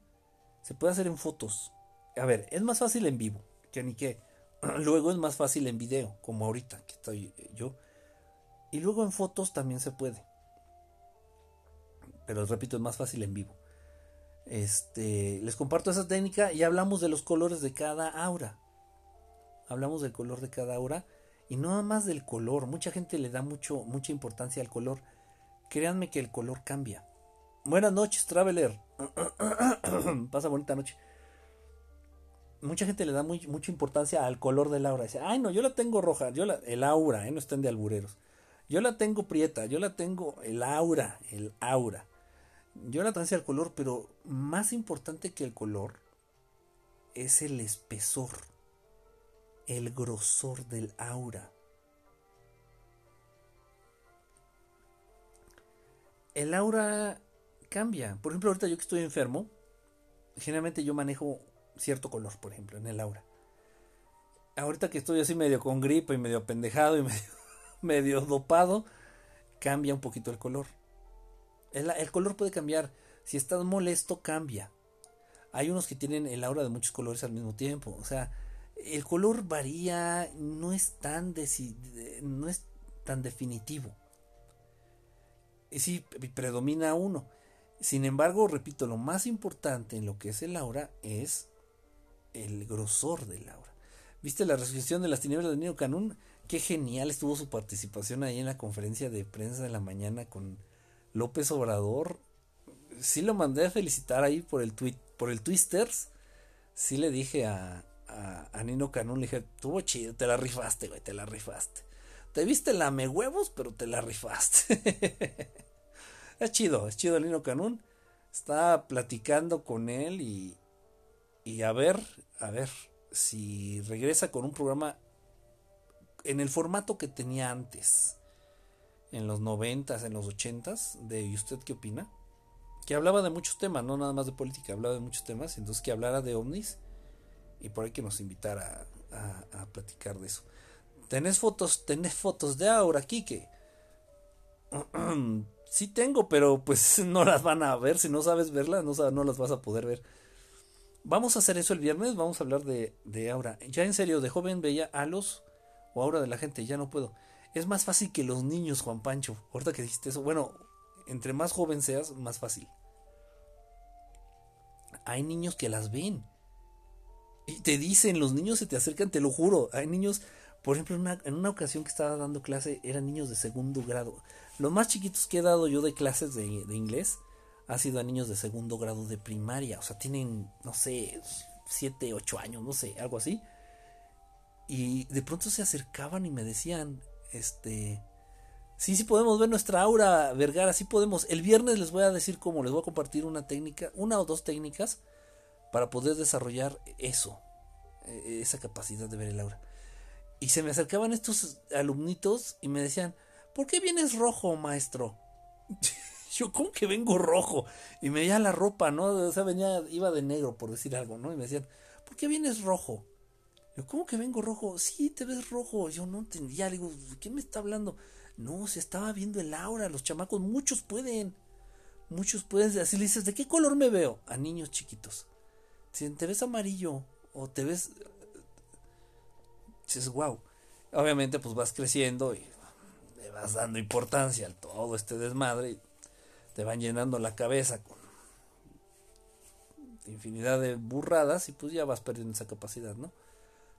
Se puede hacer en fotos. A ver, es más fácil en vivo. Que ni qué. Luego es más fácil en video. Como ahorita que estoy yo. Y luego en fotos también se puede. Pero repito, es más fácil en vivo. Este, les comparto esa técnica y hablamos de los colores de cada aura. Hablamos del color de cada aura y nada más del color. Mucha gente le da mucho, mucha importancia al color. Créanme que el color cambia. Buenas noches, Traveler. Pasa bonita noche. Mucha gente le da mucha importancia al color del aura. Dice, ay no, yo la tengo roja. Yo la, el aura, ¿eh? no estén de albureros. Yo la tengo prieta. Yo la tengo el aura. El aura yo la transé al color, pero más importante que el color es el espesor, el grosor del aura. El aura cambia. Por ejemplo, ahorita yo que estoy enfermo, generalmente yo manejo cierto color, por ejemplo, en el aura. Ahorita que estoy así medio con gripe y medio pendejado y medio, medio dopado, cambia un poquito el color. El, color puede cambiar. Si estás molesto, cambia. Hay unos que tienen el aura de muchos colores al mismo tiempo. O sea, el color varía, no es tan, no es tan definitivo. Y sí, predomina uno. Sin embargo, repito, lo más importante en lo que es el aura es el grosor del aura. ¿Viste la resurrección de las tinieblas de Nino Canún? Qué genial estuvo su participación ahí en la conferencia de prensa de la mañana con López Obrador, sí lo mandé a felicitar ahí por el tweet, por el Twisters. Sí le dije a, a, Nino Canún, le dije, tuvo chido, te la rifaste, güey, te la rifaste. Te viste lame huevos, pero te la rifaste. es chido, es chido Nino Canún. Está platicando con él y, y a ver, a ver si regresa con un programa en el formato que tenía antes en los noventas, en los ochentas, de ¿y usted qué opina? Que hablaba de muchos temas, no nada más de política, hablaba de muchos temas, entonces que hablara de ovnis y por ahí que nos invitara a, platicar de eso. ¿Tenés fotos, tenés fotos de Aura, Kike? sí tengo, pero pues no las van a ver, si no sabes verlas, no, no las vas a poder ver. Vamos a hacer eso el viernes, vamos a hablar de, de Aura. Ya en serio, de joven veía a los o Aura de la gente, ya no puedo. Es más fácil que los niños, Juan Pancho. Ahorita que dijiste eso, bueno, entre más joven seas, más fácil. Hay niños que las ven. Y te dicen, los niños se te acercan, te lo juro. Hay niños, por ejemplo, en una, en una ocasión que estaba dando clase, eran niños de segundo grado. Los más chiquitos que he dado yo de clases de, de inglés ha sido a niños de segundo grado de primaria. O sea, tienen, no sé, siete, ocho años, no sé, algo así. Y de pronto se acercaban y me decían, este. Sí, sí podemos ver nuestra aura, Vergara, sí podemos. El viernes les voy a decir cómo, les voy a compartir una técnica, una o dos técnicas para poder desarrollar eso, e, esa capacidad de ver el aura. Y se me acercaban estos alumnitos y me decían, ¿por qué vienes rojo, maestro? Yo, ¿cómo que vengo rojo? Y me veía la ropa, ¿no? O sea, venía, iba de negro, por decir algo, ¿no? Y me decían, ¿por qué vienes rojo? Yo, ¿cómo que vengo rojo? Sí, te ves rojo. Yo no entendía, digo, ¿qué me está hablando? No, se estaba viendo el aura, los chamacos, muchos pueden. Muchos pueden, así le dices, ¿de qué color me veo? A niños chiquitos. Si te ves amarillo o te ves dices, wow. Obviamente pues vas creciendo y le vas dando importancia a todo este desmadre y te van llenando la cabeza con infinidad de burradas y pues ya vas perdiendo esa capacidad, ¿no?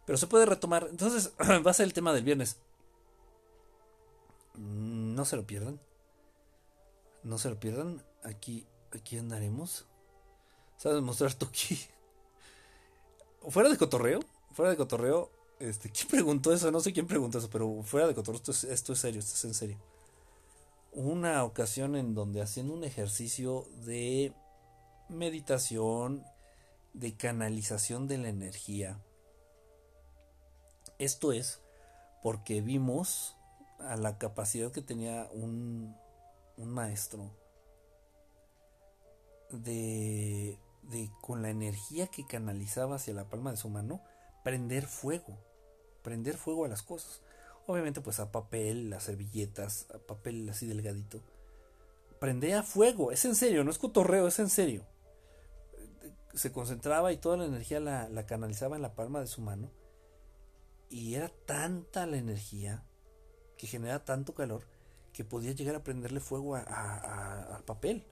Pero se puede retomar. Entonces va a ser el tema del viernes. Mm, no se lo pierdan. No se lo pierdan. Aquí, aquí andaremos. ¿Sabes mostrar tu? Fuera de cotorreo. Fuera de cotorreo. Este, ¿Quién preguntó eso? No sé quién preguntó eso, pero fuera de cotorreo, esto es, esto es serio, esto es en serio. Una ocasión en donde haciendo un ejercicio de meditación, de canalización de la energía. Esto es porque vimos a la capacidad que tenía un, un maestro de, de con la energía que canalizaba hacia la palma de su mano prender fuego prender fuego a las cosas. Obviamente pues a papel, las servilletas, a papel así delgadito. Prendía fuego, es en serio, no es cotorreo, es en serio. Se concentraba y toda la energía la, canalizaba en la palma de su mano. Y era tanta la energía que genera tanto calor que podía llegar a prenderle fuego a, papel.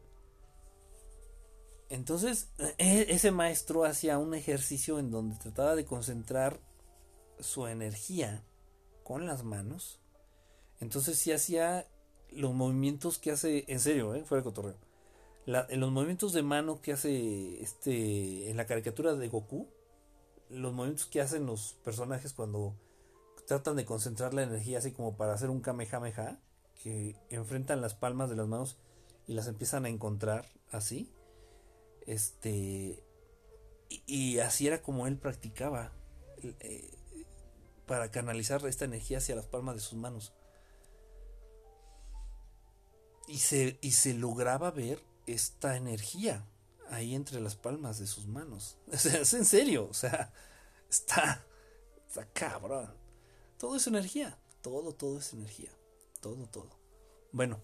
Entonces, e, ese maestro hacía un ejercicio en donde trataba de concentrar su energía con las manos, entonces si hacía los movimientos que hace, en serio, ¿eh? fuera de cotorreo, los movimientos de mano que hace este en la caricatura de Goku, los movimientos que hacen los personajes cuando tratan de concentrar la energía así como para hacer un kamehameha, que enfrentan las palmas de las manos y las empiezan a encontrar así. Este y, así era como él practicaba. Eh, para canalizar esta energía hacia las palmas de sus manos. Y se, y se lograba ver esta energía ahí entre las palmas de sus manos. es en serio, o sea, está, está cabrón. Todo es energía, todo, todo es energía, todo, todo. Bueno,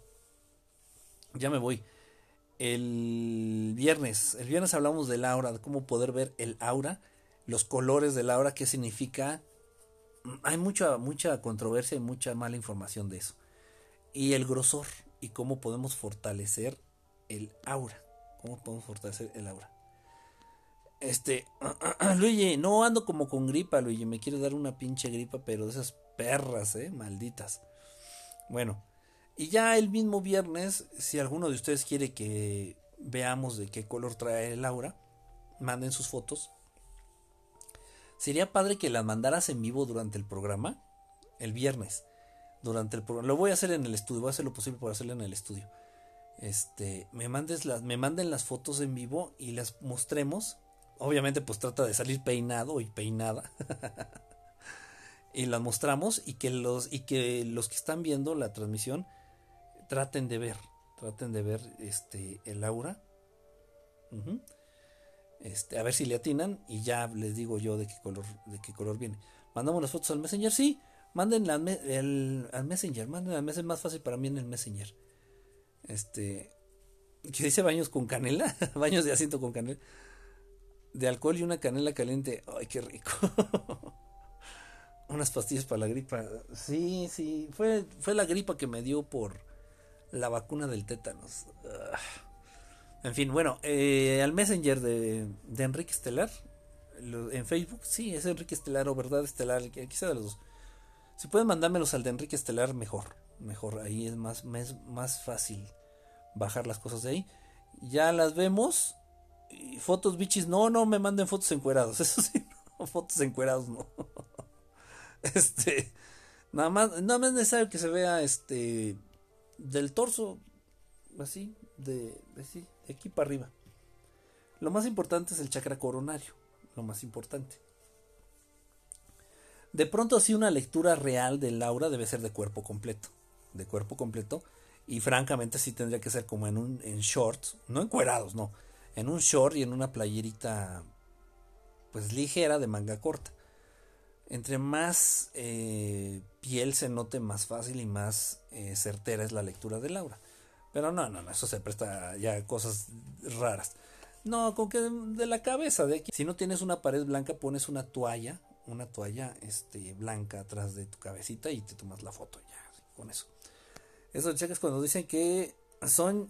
ya me voy. El viernes, el viernes hablamos del aura, de cómo poder ver el aura, los colores del aura, qué significa, hay mucha, mucha controversia y mucha mala información de eso. Y el grosor y cómo podemos fortalecer el aura. ¿Cómo podemos fortalecer el aura? Este, Luigi, no ando como con gripa, Luigi. Me quiere dar una pinche gripa, pero de esas perras, eh, malditas. Bueno, y ya el mismo viernes, si alguno de ustedes quiere que veamos de qué color trae el aura, manden sus fotos Sería padre que las mandaras en vivo durante el programa, el viernes. Durante el programa. Lo voy a hacer en el estudio, voy a hacer lo posible por hacerlo en el estudio. Este, me mandes las, me manden las fotos en vivo y las mostremos. Obviamente, pues trata de salir peinado y peinada. y las mostramos y que los, y que los que están viendo la transmisión traten de ver, traten de ver este el aura. Este, a ver si le atinan y ya les digo yo de qué color, de qué color viene. Mandamos las fotos al Messenger, sí, manden al Messenger, manden al Messenger, es más fácil para mí en el Messenger. Este, que dice baños con canela, baños de asiento con canela, de alcohol y una canela caliente, ay, qué rico. Unas pastillas para la gripa, sí, sí, fue, fue la gripa que me dio por la vacuna del tétanos. En fin, bueno, eh, al Messenger de, de Enrique Estelar, en Facebook, sí, es Enrique Estelar o Verdad Estelar, quizá de los dos. Si pueden mandármelos al de Enrique Estelar, mejor. Mejor, ahí es más, más, más fácil bajar las cosas de ahí. Ya las vemos. Y fotos bichis, no, no me manden fotos encuerados. Eso sí, no, fotos encuerados no. este, nada más, nada más es necesario que se vea este del torso, así, de, de de aquí para arriba. Lo más importante es el chakra coronario, lo más importante. De pronto sí una lectura real de Laura debe ser de cuerpo completo. De cuerpo completo. Y francamente sí tendría que ser como en un en shorts. No encuerados, no. En un short y en una playerita pues ligera de manga corta. Entre más eh, piel se note más fácil y más eh, certera es la lectura de Laura. Pero no, no, no, eso se presta ya a cosas raras. No, con que de la cabeza, de aquí. Si no tienes una pared blanca, pones una toalla, una toalla este, blanca atrás de tu cabecita y te tomas la foto ya, con eso. Eso checas cuando dicen que son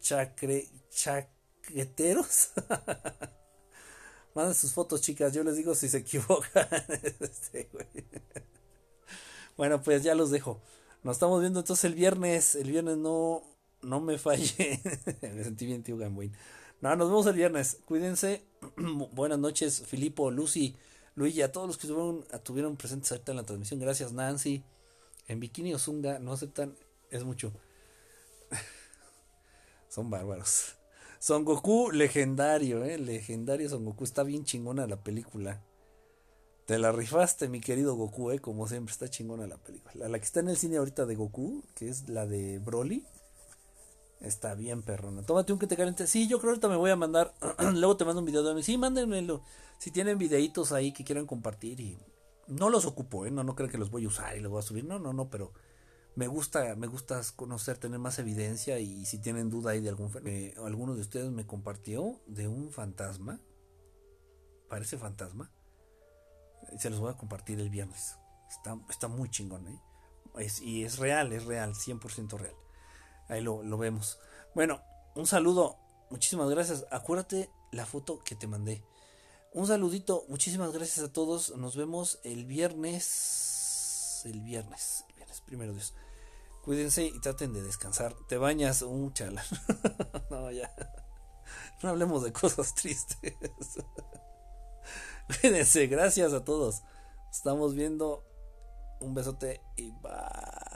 chacre, chaqueteros. Manden sus fotos, chicas. Yo les digo si se equivocan. Este, bueno, pues ya los dejo. Nos estamos viendo entonces el viernes. El viernes no, no me fallé. me sentí bien, tío Gamboín. No, nos vemos el viernes. Cuídense. Buenas noches, Filipo, Lucy, Luigi, a todos los que estuvieron, tuvieron presentes ahorita en la transmisión. Gracias, Nancy. En Bikini Zunga no aceptan. Es mucho. Son bárbaros. Son Goku legendario, eh. Legendario Son Goku. Está bien chingona la película. Te la rifaste, mi querido Goku, eh. Como siempre, está chingona la película. La que está en el cine ahorita de Goku, que es la de Broly. Está bien, perrona. Tómate un que te caliente. Sí, yo creo que ahorita me voy a mandar. Luego te mando un video de mí. Sí, mándenmelo. Si tienen videitos ahí que quieran compartir y. No los ocupo, ¿eh? No, no creo que los voy a usar y los voy a subir. No, no, no, pero me gusta, me gusta conocer, tener más evidencia y si tienen duda ahí de algún eh, alguno de ustedes me compartió de un fantasma, parece fantasma, se los voy a compartir el viernes. Está, está muy chingón, ¿eh? y es real, es real, 100% real. Ahí lo, lo vemos. Bueno, un saludo, muchísimas gracias. Acuérdate la foto que te mandé. Un saludito, muchísimas gracias a todos. Nos vemos el viernes. El viernes, el viernes, primero Dios. Cuídense y traten de descansar. Te bañas un chala. no, ya. No hablemos de cosas tristes. Cuídense, gracias a todos. Estamos viendo. Un besote y bye.